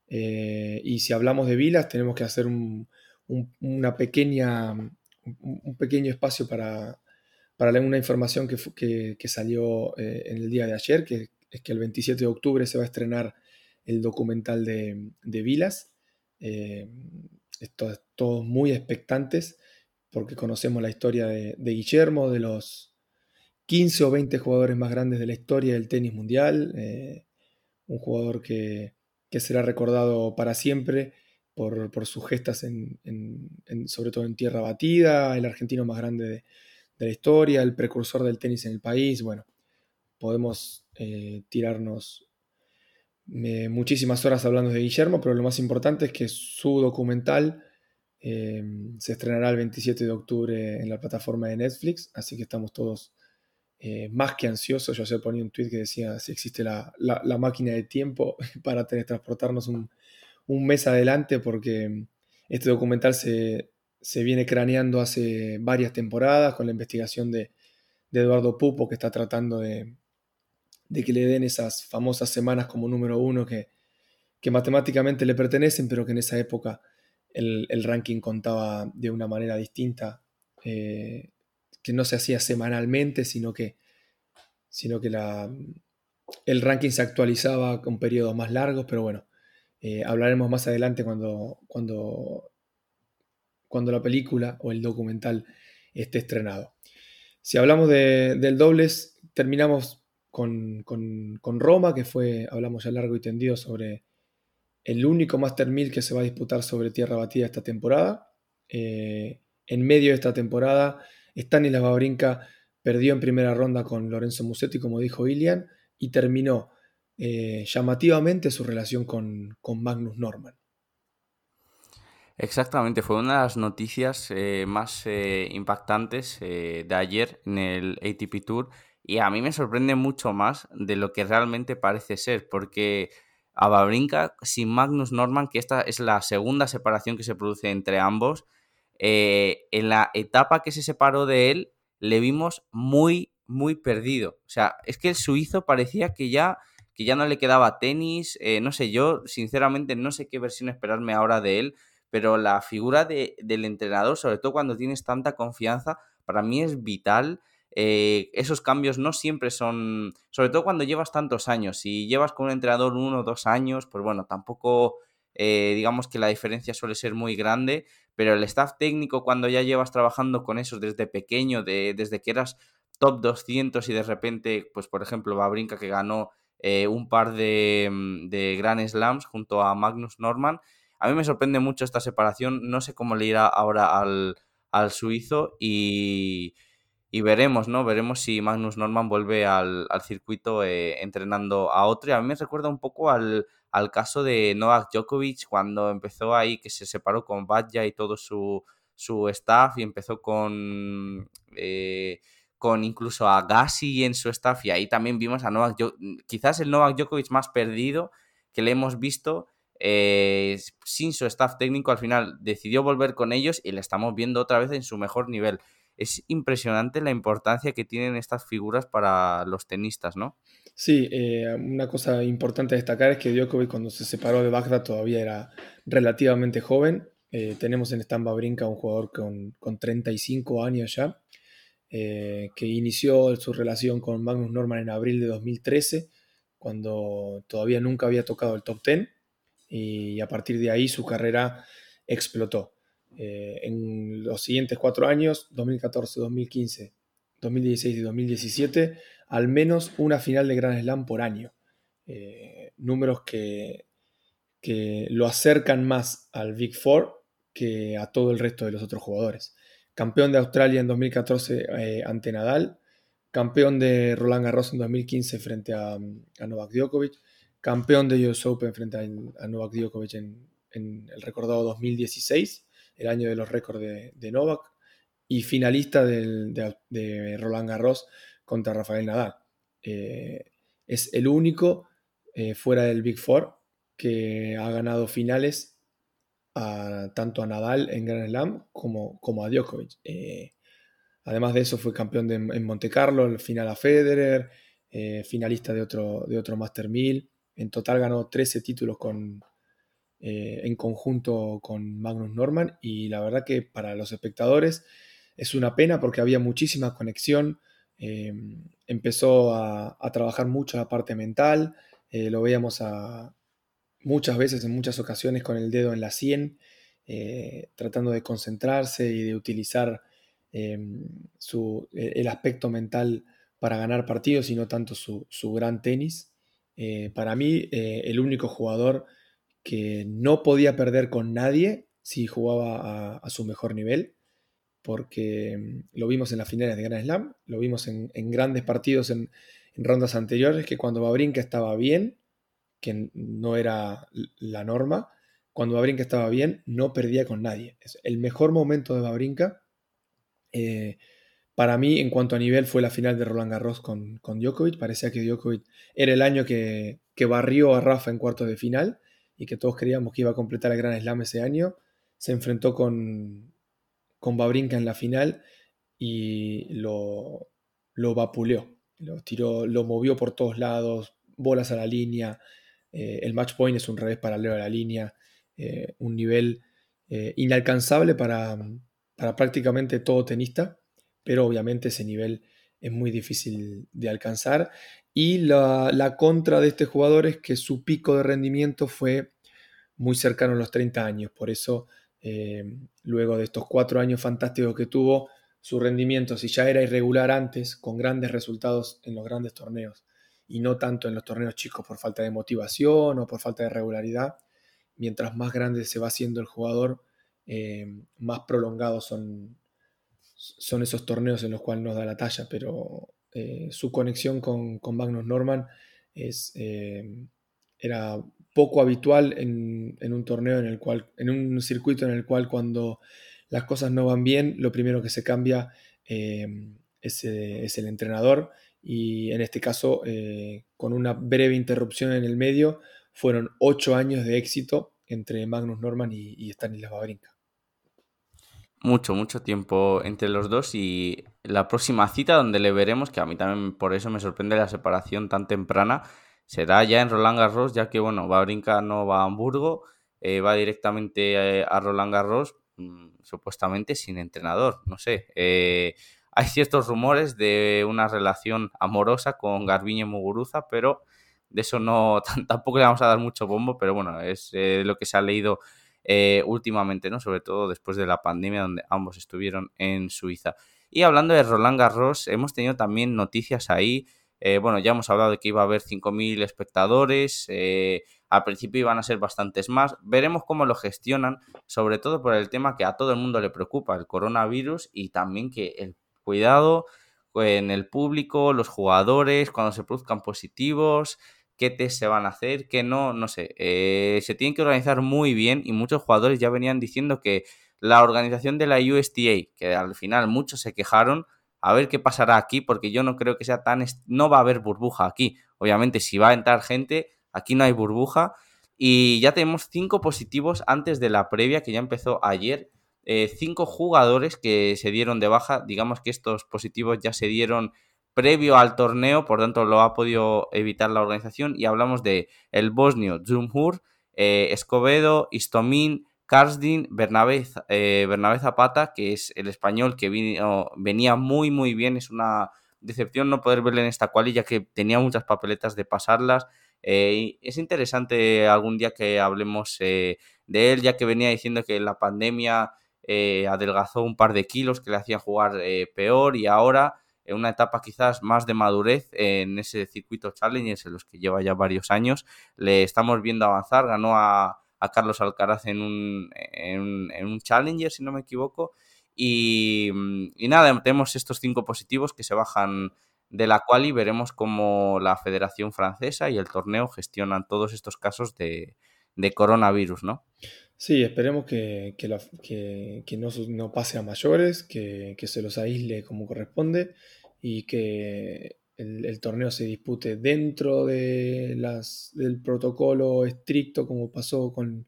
Eh, y si hablamos de Vilas, tenemos que hacer un, una pequeña, un, pequeño espacio para, para una información que, que, salió eh, en el día de ayer, que es que el 27 de octubre se va a estrenar el documental de, de Vilas. todos muy expectantes porque conocemos la historia de, Guillermo, de los 15 o 20 jugadores más grandes de la historia del tenis mundial, eh, un jugador que, será recordado para siempre por, sus gestas, sobre todo en tierra batida, el argentino más grande de, la historia, el precursor del tenis en el país, bueno, podemos tirarnos muchísimas horas hablando de Guillermo, pero lo más importante es que su documental Em, se estrenará el 27 de octubre en la plataforma de Netflix, así que estamos todos eh, más que ansiosos. Yo ayer ponía un tweet que decía si existe la, máquina de tiempo para teletransportarnos un, un mes adelante, porque este documental se, viene craneando hace varias temporadas con la investigación de, Eduardo Pupo, que está tratando de, que le den esas famosas semanas como número uno que, que matemáticamente le pertenecen, pero que en esa época el, ranking contaba de una manera distinta, eh, que no se hacía semanalmente, sino que, sino que la, el ranking se actualizaba con periodos más largos, pero bueno, eh, hablaremos más adelante cuando, cuando, cuando la película o el documental esté estrenado. Si hablamos del dobles, terminamos con, con, Roma, que fue, hablamos ya largo y tendido sobre el único Master 1000 que se va a disputar sobre tierra batida esta temporada. Eh, en medio de esta temporada, Stanislas Babrinka perdió en primera ronda con Lorenzo Musetti, como dijo Ilian, y terminó eh, llamativamente su relación con, Magnus Norman. Exactamente, fue una de las noticias eh, más impactantes de ayer en el ATP Tour y a mí me sorprende mucho más de lo que realmente parece ser, porque a Babrinka sin Magnus Norman, que esta es la segunda separación que se produce entre ambos. Eh, en la etapa que se separó de él, le vimos muy, muy perdido. O sea, es que el suizo parecía que ya, que ya no le quedaba tenis. Eh, no sé, yo sinceramente no sé qué versión esperarme ahora de él, pero la figura de, del entrenador, sobre todo cuando tienes tanta confianza, para mí es vital. Eh, esos cambios no siempre son, sobre todo cuando llevas tantos años, si llevas con un entrenador uno o dos años, pues bueno, tampoco eh, digamos que la diferencia suele ser muy grande, pero el staff técnico cuando ya llevas trabajando con esos desde pequeño, de, desde que eras top 200 y de repente, pues por ejemplo, Babrinka que ganó eh, un par de, mm, de Grand Slams junto a Magnus Norman, a mí me sorprende mucho esta separación, no sé cómo le irá ahora al, al suizo y y veremos, ¿no? Veremos si Magnus Norman vuelve al, circuito eh, entrenando a otro. Y a mí me recuerda un poco al, caso de Novak Djokovic cuando empezó ahí, que se separó con Badja y todo su, staff y empezó con... Eh, con incluso a Gassi en su staff y ahí también vimos a Novak Djokovic, quizás el Novak Djokovic más perdido que le hemos visto eh, sin su staff técnico al final decidió volver con ellos y le estamos viendo otra vez en su mejor nivel es impresionante la importancia que tienen estas figuras para los tenistas, ¿no? Sí, eh, una cosa importante destacar es que Djokovic cuando se separó de Bagdad todavía era relativamente joven. Eh, tenemos en Stamba Brinca un jugador con, 35 años ya, eh, que inició su relación con Magnus Norman en abril de 2013, cuando todavía nunca había tocado el top 10, y a partir de ahí su carrera explotó. Eh, en los siguientes cuatro años, 2014, 2015, 2016 y 2017, al menos una final de Grand Slam por año. Eh, números que, lo acercan más al Big Four que a todo el resto de los otros jugadores. Campeón de Australia en 2014 eh, ante Nadal, campeón de Roland Garros en 2015 frente a, Novak Djokovic, campeón de US Open frente a, Novak Djokovic en, el recordado 2016 el año de los récords de, Novak, y finalista de, Roland Garros contra Rafael Nadal. Eh, es el único eh, fuera del Big Four que ha ganado finales tanto a Nadal en Grand Slam como, como a Djokovic. Eh, además de eso fue campeón en Monte Carlo, final a Federer, finalista de otro, de otro Master 1000. En total ganó 13 títulos con, eh, en conjunto con Magnus Norman y la verdad que para los espectadores es una pena porque había muchísima conexión, eh, empezó a, trabajar mucho la parte mental, eh, lo veíamos muchas veces, en muchas ocasiones con el dedo en la sien, tratando de concentrarse y de utilizar su, el aspecto mental para ganar partidos y no tanto su, su gran tenis. para mí, el único jugador que no podía perder con nadie si jugaba a, su mejor nivel, porque mm, lo vimos en las finales de Grand Slam, lo vimos en, grandes partidos en, rondas anteriores que cuando Babrinka estaba bien, que no era la norma, cuando Babrinka estaba bien, no perdía con nadie. Es el mejor momento de Babrinka. Eh, para mí, en cuanto a nivel, fue la final de Roland Garros con, con Djokovic. Parecía que Djokovic era el año que, que barrió a Rafa en cuartos de final y que todos creíamos que iba a completar el Gran Slam ese año. Se enfrentó con, con Babrinka en la final y lo, lo vapuleó. Lo tiró, lo movió por todos lados, bolas a la línea. Eh, el match point es un revés paralelo a la línea. Eh, un nivel eh, inalcanzable para, para prácticamente todo tenista, pero obviamente ese nivel es muy difícil de alcanzar. Y la, contra de este jugador es que su pico de rendimiento fue muy cercano a los 30 años. Por eso, eh, luego de estos cuatro años fantásticos que tuvo, su rendimiento, si ya era irregular antes, con grandes resultados en los grandes torneos, y no tanto en los torneos chicos por falta de motivación o por falta de regularidad, mientras más grande se va haciendo el jugador, eh, más prolongados son, son esos torneos en los cuales nos da la talla, pero eh, su conexión con, Magnus Norman es, eh, era poco habitual en, un torneo en el cual, en un circuito en el cual cuando las cosas no van bien, lo primero que se cambia eh, es, el entrenador. Y en este caso, con una breve interrupción en el medio, fueron ocho años de éxito entre Magnus Norman y, y Stanislas Wawrinka mucho, mucho tiempo entre los dos y la próxima cita donde le veremos, que a mí también por eso me sorprende la separación tan temprana, será ya en Roland Garros, ya que bueno, va a brincar, no va a Hamburgo, eh, va directamente eh, a Roland Garros, mm, supuestamente sin entrenador, no sé. Eh, hay ciertos rumores de una relación amorosa con Garbiñe Muguruza, pero de eso no tampoco le vamos a dar mucho bombo, pero bueno, es lo que se ha leído eh, últimamente, ¿no? Sobre todo después de la pandemia donde ambos estuvieron en Suiza. Y hablando de Roland Garros, hemos tenido también noticias ahí. Eh, bueno, ya hemos hablado de que iba a haber 5.000 espectadores. Eh, al principio iban a ser bastantes más. Veremos cómo lo gestionan, sobre todo por el tema que a todo el mundo le preocupa, el coronavirus y también que el cuidado en el público, los jugadores, cuando se produzcan positivos, qué test se van a hacer, qué no, no sé. Eh, se tienen que organizar muy bien y muchos jugadores ya venían diciendo que la organización de la USTA, que al final muchos se quejaron, a ver qué pasará aquí, porque yo no creo que sea tan... No va a haber burbuja aquí. Obviamente, si va a entrar gente, aquí no hay burbuja. Y ya tenemos cinco positivos antes de la previa, que ya empezó ayer. Eh, cinco jugadores que se dieron de baja. Digamos que estos positivos ya se dieron previo al torneo, por tanto lo ha podido evitar la organización y hablamos de el bosnio Zumhur, eh, Escobedo, Istomin, Karsdin, Bernabé, eh, Bernabé, Zapata, que es el español que vino, venía muy muy bien, es una decepción no poder verle en esta cual ya que tenía muchas papeletas de pasarlas. Eh, es interesante algún día que hablemos de él, ya que venía diciendo que la pandemia adelgazó un par de kilos que le hacían jugar peor y ahora en una etapa quizás más de madurez en ese circuito Challengers en los que lleva ya varios años. Le estamos viendo avanzar, ganó a, Carlos Alcaraz en un, en, un Challenger, si no me equivoco. Y, nada, tenemos estos cinco positivos que se bajan de la cual y veremos cómo la Federación Francesa y el torneo gestionan todos estos casos de, coronavirus, ¿no? Sí, esperemos que, no, no, pase a mayores, que, se los aísle como corresponde y que el, torneo se dispute dentro de las, del protocolo estricto como pasó con,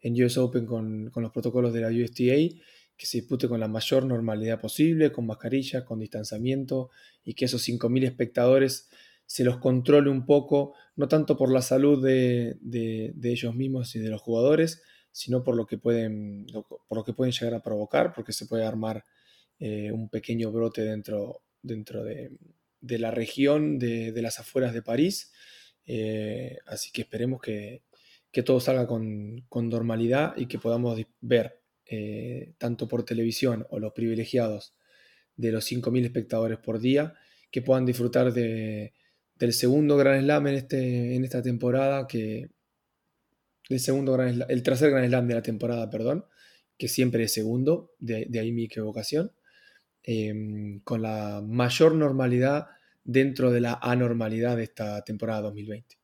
en US Open con, los protocolos de la USTA, que se dispute con la mayor normalidad posible, con mascarilla, con distanciamiento y que esos 5.000 espectadores se los controle un poco, no tanto por la salud de, de ellos mismos y de los jugadores, sino por lo que pueden, por lo que pueden llegar a provocar, porque se puede armar eh, un pequeño brote dentro, dentro de, la región de, las afueras de París. Eh, así que esperemos que, todo salga con, normalidad y que podamos ver, eh, tanto por televisión o los privilegiados de los 5.000 espectadores por día, que puedan disfrutar de, del segundo Gran Slam en, este, en esta temporada, que, el tercer Gran Slam de la temporada, perdón, que siempre es segundo, de, ahí mi equivocación. Em, con la mayor normalidad dentro de la anormalidad de esta temporada 2020.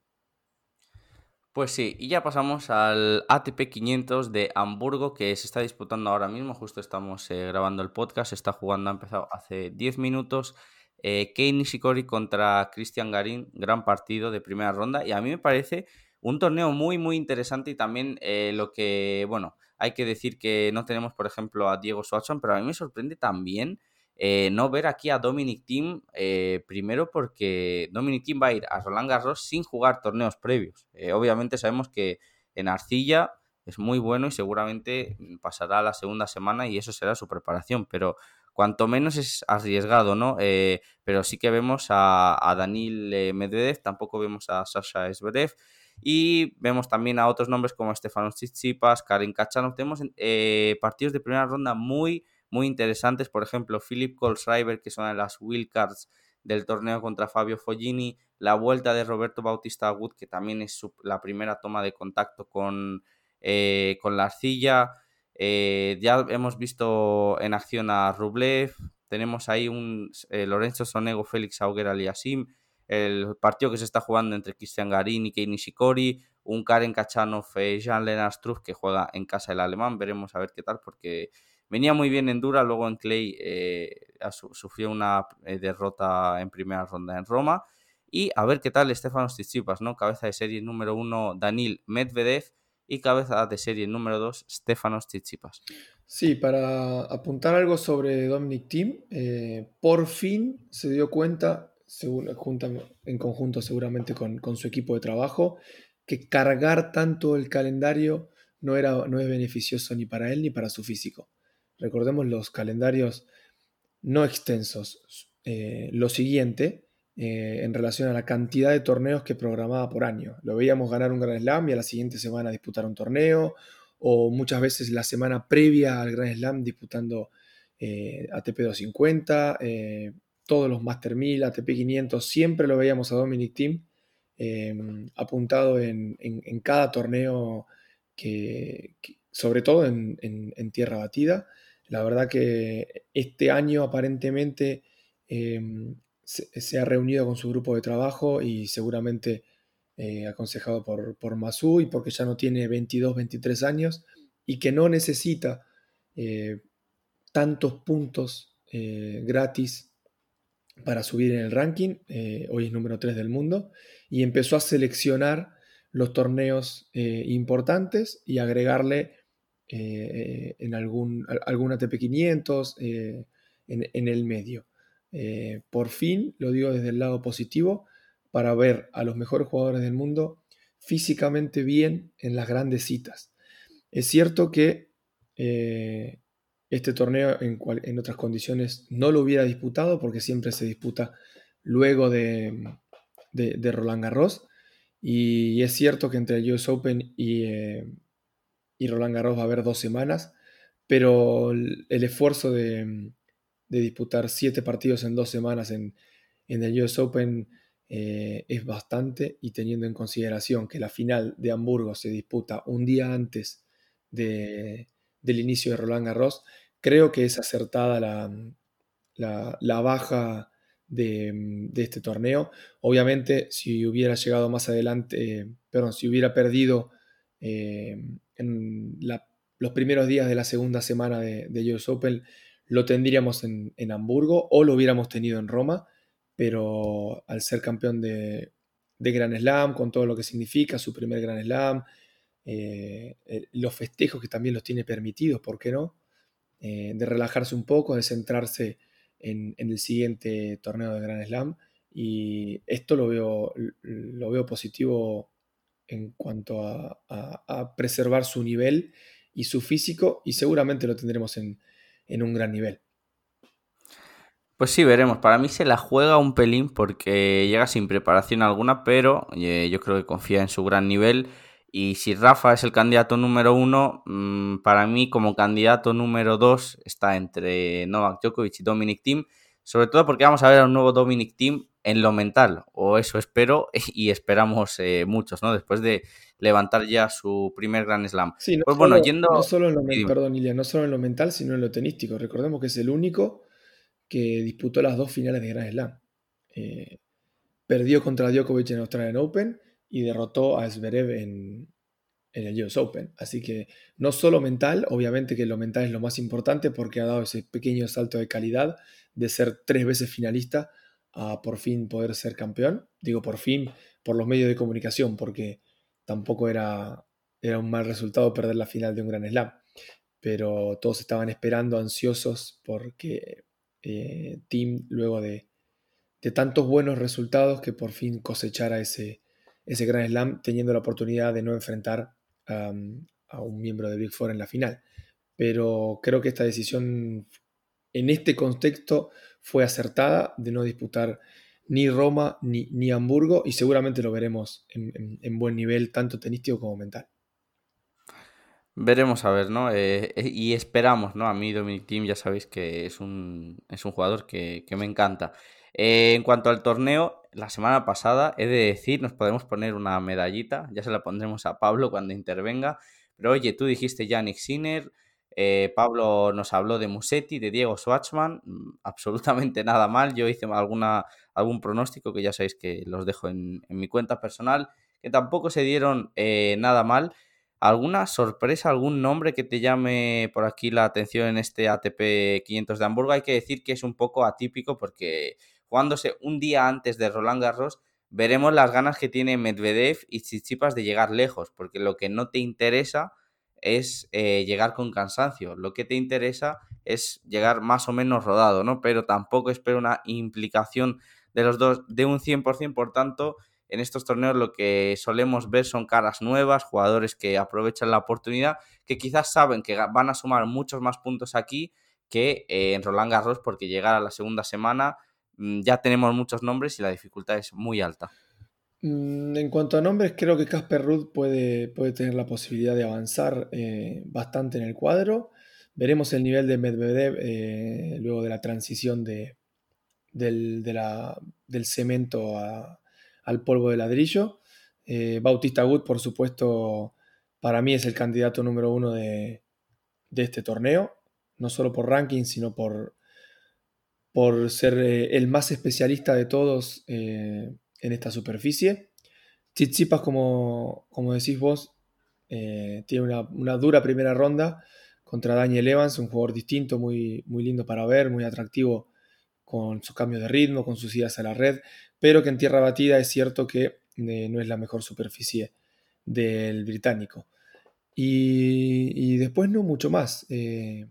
Pues sí, y ya pasamos al ATP 500 de Hamburgo que se está disputando ahora mismo, justo estamos eh, grabando el podcast, está jugando, ha empezado hace 10 minutos. Eh, Kei Nishikori contra Christian Garín, gran partido de primera ronda y a mí me parece un torneo muy muy interesante y también eh, lo que, bueno, hay que decir que no tenemos por ejemplo a Diego Swatson, pero a mí me sorprende también eh, no ver aquí a Dominic Thiem, eh, primero porque Dominic Thiem va a ir a Roland Garros sin jugar torneos previos. Obviamente sabemos que en Arcilla es muy bueno y seguramente pasará la segunda semana y eso será su preparación, pero cuanto menos es arriesgado, ¿no? pero sí que vemos a, a Medvedev, tampoco vemos a Sasha Zverev y vemos también a otros nombres como Stefanos Tsitsipas, Karin Kachanov. Tenemos partidos de primera ronda muy muy interesantes. Por ejemplo, Philip Kohlschreiber, que son las wildcards del torneo contra Fabio Foggini, la vuelta de Roberto Bautista Wood, que también es la primera toma de contacto con, eh, con la arcilla. Eh, ya hemos visto en acción a Rublev, tenemos ahí un eh, Lorenzo Sonego, Félix Auger Aliasim, el partido que se está jugando entre Cristian Garín y Kei Nishikori, un Karen Kachanov, Jean Lennart que juega en casa del alemán, veremos a ver qué tal, porque Venía muy bien en Dura, luego en Clay eh, sufrió una eh, derrota en primera ronda en Roma. Y a ver qué tal Stefanos Tsitsipas, ¿no? Cabeza de serie número uno, Danil Medvedev. Y cabeza de serie número dos, Stefanos Tsitsipas. Sí, para apuntar algo sobre Dominic Thiem, eh, por fin se dio cuenta, en conjunto seguramente con, con, su equipo de trabajo, que cargar tanto el calendario no, era, no es beneficioso ni para él ni para su físico. Recordemos los calendarios no extensos. Eh, lo siguiente, eh, en relación a la cantidad de torneos que programaba por año. Lo veíamos ganar un Grand Slam y a la siguiente semana disputar un torneo, o muchas veces la semana previa al Grand Slam disputando eh, ATP 250, todos los Master 1000, ATP 500, siempre lo veíamos a Dominic Thiem apuntado en, cada torneo que, sobre todo en, tierra batida. La verdad que este año aparentemente em, se, ha reunido con su grupo de trabajo y seguramente eh, aconsejado por, por Masu y porque ya no tiene 22, 23 años y que no necesita eh, tantos puntos eh, gratis para subir en el ranking. hoy es número 3 del mundo y empezó a seleccionar los torneos importantes y agregarle eh, en algún, algún ATP 500 eh, en, el medio. Eh, por fin, lo digo desde el lado positivo, para ver a los mejores jugadores del mundo físicamente bien en las grandes citas. Es cierto que este torneo en, otras condiciones no lo hubiera disputado porque siempre se disputa luego de, de, Roland Garros. Y, es cierto que entre el US Open y, y Roland Garros va a haber dos semanas, pero el, esfuerzo de, disputar siete partidos en dos semanas en, el US Open eh, es bastante y teniendo en consideración que la final de Hamburgo se disputa un día antes del inicio de Roland Garros, creo que es acertada la, baja de, este torneo. Obviamente, si hubiera llegado más adelante, perdón, si hubiera perdido eh, en los primeros días de la segunda semana de, de US Open lo tendríamos en, Hamburgo o lo hubiéramos tenido en Roma, pero al ser campeón de, de Grand Slam, con todo lo que significa su primer Grand Slam, eh, los festejos que también los tiene permitidos, ¿por qué no? Eh, de relajarse un poco, de centrarse en, el siguiente torneo de Grand Slam. Y esto lo veo, lo veo positivo en cuanto a, preservar su nivel y su físico y seguramente lo tendremos en, un gran nivel. Pues sí, veremos. Para mí se la juega un pelín porque llega sin preparación alguna, pero eh, yo creo que confía en su gran nivel. Y si Rafa es el candidato número uno, mm, para mí como candidato número dos está entre Novak Djokovic y Dominic Thiem. Sobre todo porque vamos a ver a un nuevo Dominic Thiem en lo mental, o eso espero y esperamos eh, muchos, ¿no? Después de levantar ya su primer Grand Slam. Sí, no pues solo, bueno, yendo... No solo, en lo, perdón, no solo en lo mental, sino en lo tenístico. Recordemos que es el único que disputó las dos finales de Grand Slam. perdió contra Djokovic en Australian Open y derrotó a Zverev en, en el US Open. Así que no solo mental, obviamente que lo mental es lo más importante porque ha dado ese pequeño salto de calidad de ser tres veces finalista a por fin poder ser campeón. Digo por fin por los medios de comunicación porque tampoco era, era un mal resultado perder la final de un gran slam. Pero todos estaban esperando, ansiosos, porque eh, Team, luego de, de tantos buenos resultados, que por fin cosechara ese, ese gran slam, teniendo la oportunidad de no enfrentar a un miembro de Big Four en la final. Pero creo que esta decisión en este contexto fue acertada de no disputar ni Roma ni, ni Hamburgo y seguramente lo veremos en, buen nivel, tanto tenístico como mental. Veremos a ver, ¿no? Eh, eh, y esperamos, ¿no? A mí Dominic Thiem ya sabéis que es un, es un jugador que, me encanta. Eh, en cuanto al torneo, la semana pasada, he de decir, nos podemos poner una medallita, ya se la pondremos a Pablo cuando intervenga, pero oye, tú dijiste Yannick Sinner, eh, Pablo nos habló de Musetti, de Diego Schwartzman, mm, absolutamente nada mal. Yo hice alguna, algún pronóstico que ya sabéis que los dejo en, mi cuenta personal, que tampoco se dieron eh, nada mal. ¿Alguna sorpresa, algún nombre que te llame por aquí la atención en este ATP 500 de Hamburgo? Hay que decir que es un poco atípico porque jugándose un día antes de Roland Garros, veremos las ganas que tiene Medvedev y Tsitsipas de llegar lejos, porque lo que no te interesa es eh, llegar con cansancio. Lo que te interesa es llegar más o menos rodado, ¿no? Pero tampoco espero una implicación de los dos de un 100%, por tanto, en estos torneos lo que solemos ver son caras nuevas, jugadores que aprovechan la oportunidad, que quizás saben que van a sumar muchos más puntos aquí que eh, en Roland Garros, porque llegar a la segunda semana ya tenemos muchos nombres y la dificultad es muy alta. Mm, en cuanto a nombres, creo que Casper Ruth puede, puede tener la posibilidad de avanzar eh, bastante en el cuadro. Veremos el nivel de Medvedev eh, luego de la transición de, del, del, cemento al polvo de ladrillo. Eh, Bautista Wood, por supuesto, para mí es el candidato número uno de, este torneo, no solo por ranking, sino por, por ser el más especialista de todos en esta superficie. Tsitsipas, como, como decís vos, eh, tiene una, dura primera ronda contra Daniel Evans, un jugador distinto, muy, muy lindo para ver, muy atractivo con sus cambios de ritmo, con sus idas a la red, pero que en tierra batida es cierto que eh, no es la mejor superficie del británico. Y, después no mucho más. Eh,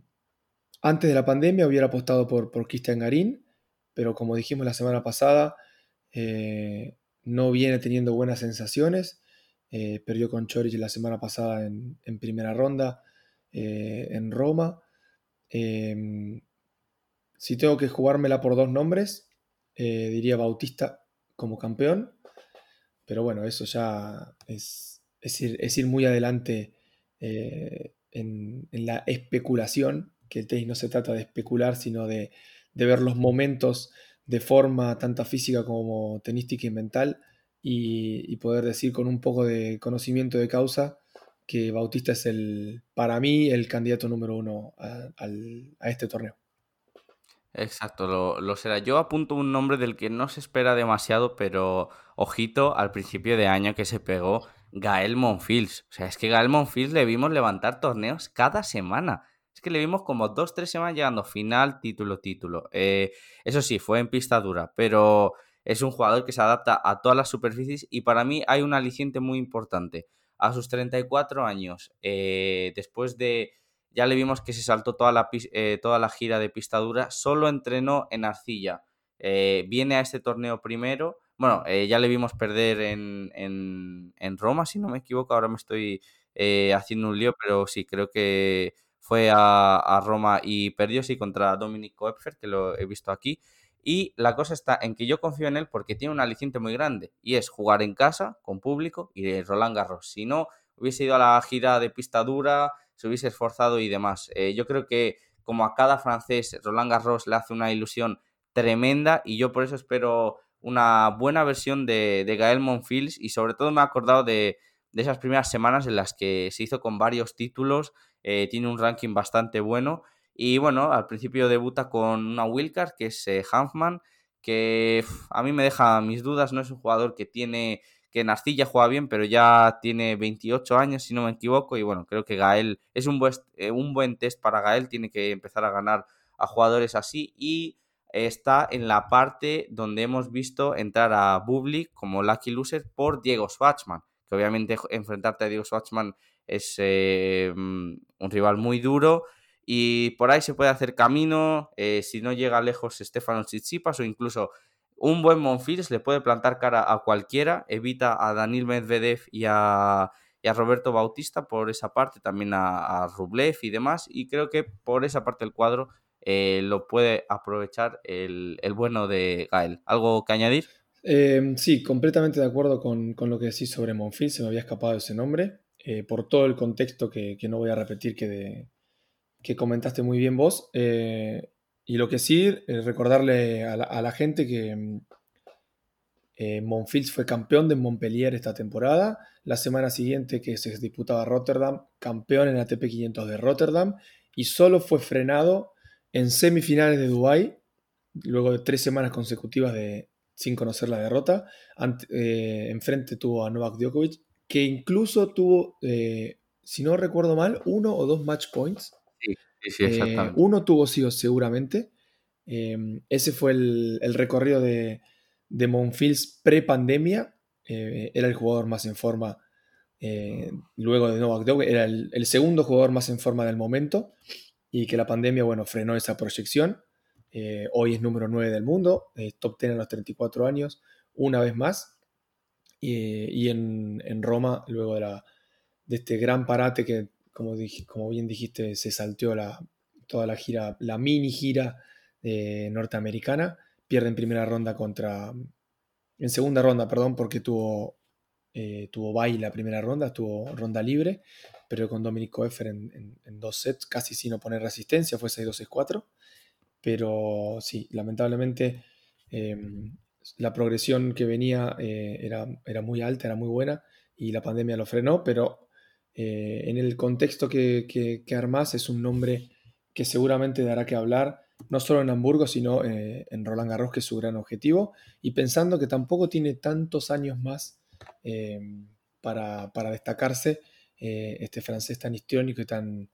antes de la pandemia hubiera apostado por, por Garín, pero como dijimos la semana pasada, eh, no viene teniendo buenas sensaciones. Eh, perdió con Chorich la semana pasada en, primera ronda eh, en Roma. Em, si tengo que jugármela por dos nombres, diría Bautista como campeón. Pero bueno, eso ya es, ir, muy adelante en, la especulación, que el tenis no se trata de especular, sino de, de ver los momentos de forma tanto física como tenística y mental y, poder decir con un poco de conocimiento de causa que Bautista es el, para mí, el candidato número uno a, este torneo. Exacto, lo, lo, será. Yo apunto un nombre del que no se espera demasiado, pero ojito al principio de año que se pegó Gael Monfils. O sea, es que Gael Monfils le vimos levantar torneos cada semana que le vimos como dos, tres semanas llegando final, título, título. Eh, eso sí, fue en pista dura, pero es un jugador que se adapta a todas las superficies y para mí hay un aliciente muy importante. A sus 34 años, eh, después de, ya le vimos que se saltó toda la, eh, toda la gira de pista dura, solo entrenó en arcilla. viene a este torneo primero. Bueno, ya le vimos perder en, en, en, Roma, si no me equivoco, ahora me estoy haciendo un lío, pero sí, creo que fue a, Roma y perdió sí contra Dominic Koepfer, que lo he visto aquí. Y la cosa está en que yo confío en él porque tiene un aliciente muy grande y es jugar en casa, con público y Roland Garros. Si no, hubiese ido a la gira de pista dura, se hubiese esforzado y demás. Eh, yo creo que como a cada francés, Roland Garros le hace una ilusión tremenda y yo por eso espero una buena versión de, de Gael Monfils y sobre todo me he acordado de, de esas primeras semanas en las que se hizo con varios títulos eh, tiene un ranking bastante bueno. Y bueno, al principio debuta con una wildcard que es eh, Hanfman, que a mí me deja mis dudas, no es un jugador que tiene que en Arcilla juega bien, pero ya tiene 28 años, si no me equivoco, y bueno, creo que Gael es un buen, eh, un buen test para Gael, tiene que empezar a ganar a jugadores así y está en la parte donde hemos visto entrar a Bublik como lucky loser por Diego Schwartzman, que obviamente enfrentarte a Diego Schwartzman es eh, mm, un rival muy duro y por ahí se puede hacer camino, eh, si no llega lejos Stefano Tsitsipas o incluso un buen Monfils le puede plantar cara a cualquiera, evita a Daniel Medvedev y a, Roberto Bautista por esa parte, también a, Rublev y demás, y creo que por esa parte del cuadro eh, lo puede aprovechar el, bueno de Gael. ¿Algo que añadir? Em, sí, completamente de acuerdo con, lo que decís sobre Monfils, se me había escapado ese nombre, eh, por todo el contexto que, no voy a repetir que, que comentaste muy bien vos. Eh, y lo que sí, eh, recordarle a la, gente que mm, Monfils fue campeón de Montpellier esta temporada. La semana siguiente que se disputaba Rotterdam, campeón en ATP 500 de Rotterdam. Y solo fue frenado en semifinales de Dubái, luego de tres semanas consecutivas de, sin conocer la derrota. Enfrente tuvo a Novak Djokovic, que incluso tuvo, si no recuerdo mal, uno o dos match points eh, uno tuvo sí seguramente. Em, ese fue el, recorrido de, de Monfils pre-pandemia. Eh, era el jugador más en forma eh, luego de Novak Djokovic. Era el, segundo jugador más en forma del momento. Y que la pandemia, bueno, frenó esa proyección. hoy es número 9 del mundo, top 10 a los 34 años, una vez más. Y, en, Roma, luego de, este gran parate que como, bien dijiste, se salteó la, toda la gira, la mini gira eh, norteamericana. Pierde en primera ronda contra. En segunda ronda, perdón, porque tuvo, eh, tuvo bye la primera ronda, tuvo ronda libre, pero con Dominic Effer en, dos sets, casi sin oponer resistencia, fue 6-2-6-4. Pero sí, lamentablemente em, la progresión que venía eh, era, era muy alta, era muy buena y la pandemia lo frenó, pero eh, en el contexto que, que, es un nombre que seguramente dará que hablar, no solo en Hamburgo, sino eh, en Roland Garros, que es su gran objetivo, y pensando que tampoco tiene tantos años más eh, para, destacarse este francés tan histriónico y tan,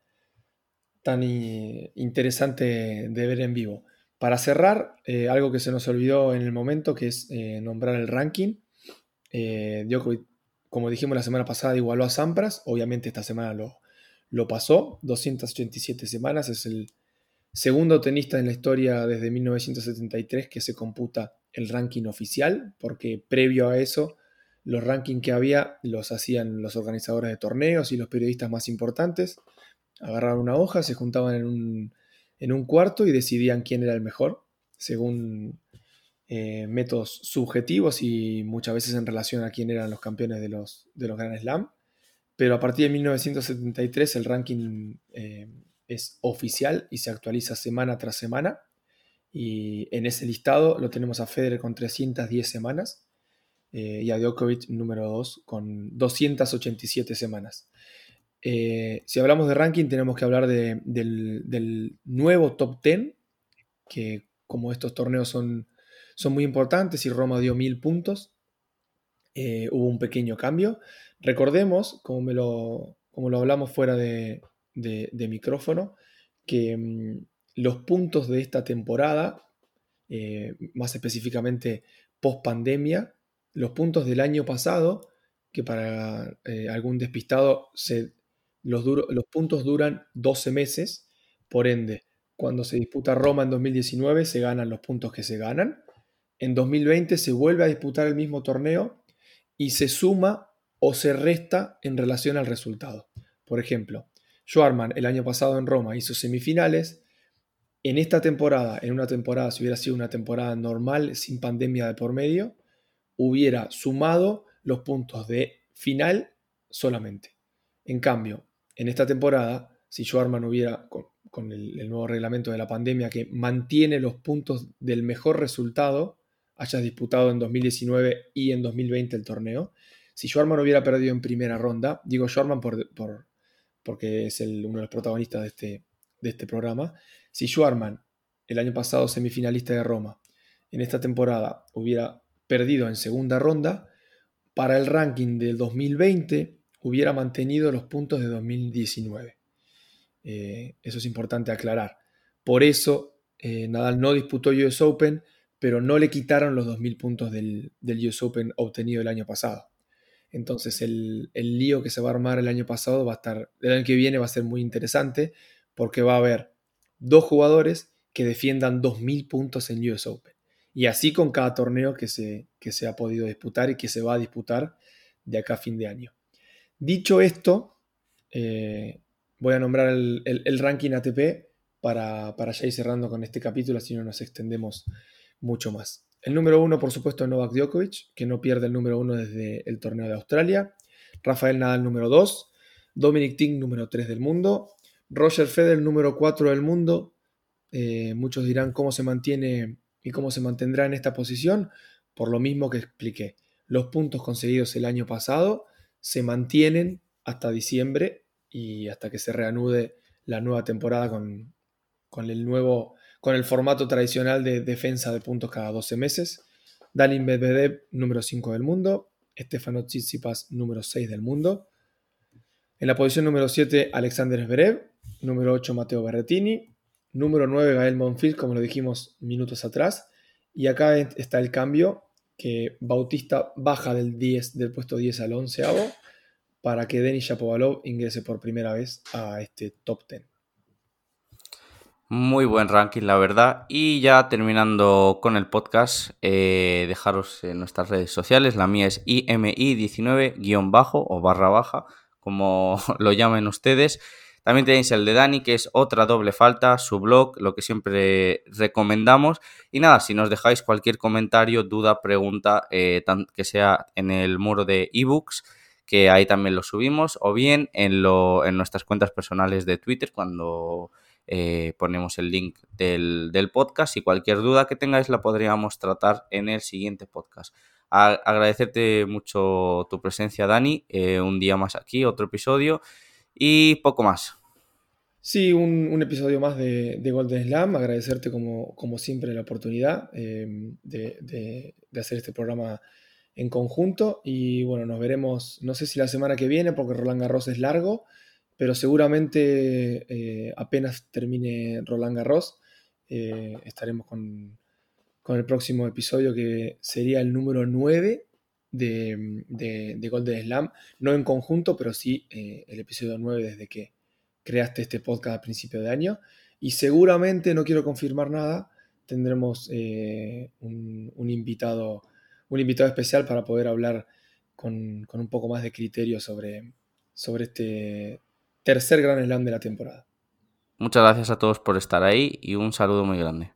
tan interesante de ver en vivo. Para cerrar, algo que se nos olvidó en el momento, que es nombrar el ranking. Djokovic como dijimos la semana pasada, igualó a Sampras. Obviamente esta semana lo, lo pasó. 287 semanas. Es el segundo tenista en la historia desde 1973 que se computa el ranking oficial, porque previo a eso los rankings que había los hacían los organizadores de torneos y los periodistas más importantes. Agarraban una hoja, se juntaban en un, en un cuarto y decidían quién era el mejor, según eh, métodos subjetivos y muchas veces en relación a quién eran los campeones de los, de los Grand Slam. Pero a partir de 1973 el ranking eh, es oficial y se actualiza semana tras semana. Y en ese listado lo tenemos a Federer con 310 semanas eh, y a Djokovic número 2 con 287 semanas. Si hablamos de ranking tenemos que hablar del, nuevo top 10, que como estos torneos son son muy importantes y Roma dio mil puntos. Eh, hubo un pequeño cambio. Recordemos, como, me lo, como lo hablamos fuera de, micrófono, que mm, los puntos de esta temporada, eh, más específicamente post pandemia, los puntos del año pasado, que para eh, algún despistado se, los, puntos duran 12 meses, por ende, cuando se disputa Roma en 2019 se ganan los puntos que se ganan en 2020 se vuelve a disputar el mismo torneo y se suma o se resta en relación al resultado. Por ejemplo, Schwarman el año pasado en Roma hizo semifinales. En esta temporada, en una temporada, si hubiera sido una temporada normal, sin pandemia de por medio, hubiera sumado los puntos de final solamente. En cambio, en esta temporada, si Schwarman hubiera, con, el, el nuevo reglamento de la pandemia que mantiene los puntos del mejor resultado, hayas disputado en 2019 y en 2020 el torneo. Si Schwarman hubiera perdido en primera ronda, digo Schwarman por, porque es uno de los protagonistas de este, de este programa, si Schwarman, el año pasado semifinalista de Roma, en esta temporada hubiera perdido en segunda ronda, para el ranking del 2020 hubiera mantenido los puntos de 2019. Eh, eso es importante aclarar. Por eso eh, Nadal no disputó US Open, pero no le quitaron los 2.000 puntos del, del, US Open obtenido el año pasado. Entonces el, el, lío que se va a armar el año pasado va a estar, el año que viene va a ser muy interesante porque va a haber dos jugadores que defiendan 2.000 puntos en US Open. Y así con cada torneo que se, que se ha podido disputar y que se va a disputar de acá a fin de año. Dicho esto, eh, voy a nombrar el, ranking ATP para, para, ya ir cerrando con este capítulo, así no nos extendemos mucho más. El número uno, por supuesto, Novak Djokovic, que no pierde el número uno desde el torneo de Australia. Rafael Nadal, número dos. Dominic Thiem, número tres del mundo. Roger Federer, número cuatro del mundo. Eh, muchos dirán cómo se mantiene y cómo se mantendrá en esta posición. Por lo mismo que expliqué. Los puntos conseguidos el año pasado se mantienen hasta diciembre y hasta que se reanude la nueva temporada con, el nuevo con el formato tradicional de defensa de puntos cada 12 meses. Dalin Medvedev, número 5 del mundo. Stefano Tsitsipas, número 6 del mundo. En la posición número 7, Alexander Zverev. Número 8, Matteo Berrettini. Número 9, Gael Monfils, como lo dijimos minutos atrás. Y acá está el cambio, que Bautista baja del, 10, del puesto 10 al 11 para que Denis Shapovalov ingrese por primera vez a este top 10. Muy buen ranking, la verdad. Y ya terminando con el podcast, eh, dejaros en nuestras redes sociales. La mía es IMI19-bajo o barra baja, como lo llamen ustedes. También tenéis el de Dani, que es otra doble falta, su blog, lo que siempre recomendamos. Y nada, si nos dejáis cualquier comentario, duda, pregunta, eh, que sea en el muro de ebooks, que ahí también lo subimos, o bien en, lo, en nuestras cuentas personales de Twitter, cuando eh, ponemos el link del, podcast. Y cualquier duda que tengáis la podríamos tratar en el siguiente podcast. agradecerte mucho tu presencia, Dani. Eh, un día más aquí, otro episodio y poco más. Sí, un, episodio más de, Golden Slam. Agradecerte como, como siempre la oportunidad em, de, hacer este programa en conjunto. Y bueno, nos veremos, no sé si la semana que viene, porque Roland Garros es largo, pero seguramente eh, apenas termine Roland Garros, eh, estaremos con, con, el próximo episodio que sería el número 9 de, de, Golden Slam, no en conjunto, pero sí eh, el episodio 9 desde que creaste este podcast a principio de año. Y seguramente, no quiero confirmar nada, tendremos eh, un, invitado, un invitado especial para poder hablar con, con, un poco más de criterio sobre, sobre este tercer Gran Slam de la temporada. Muchas gracias a todos por estar ahí y un saludo muy grande.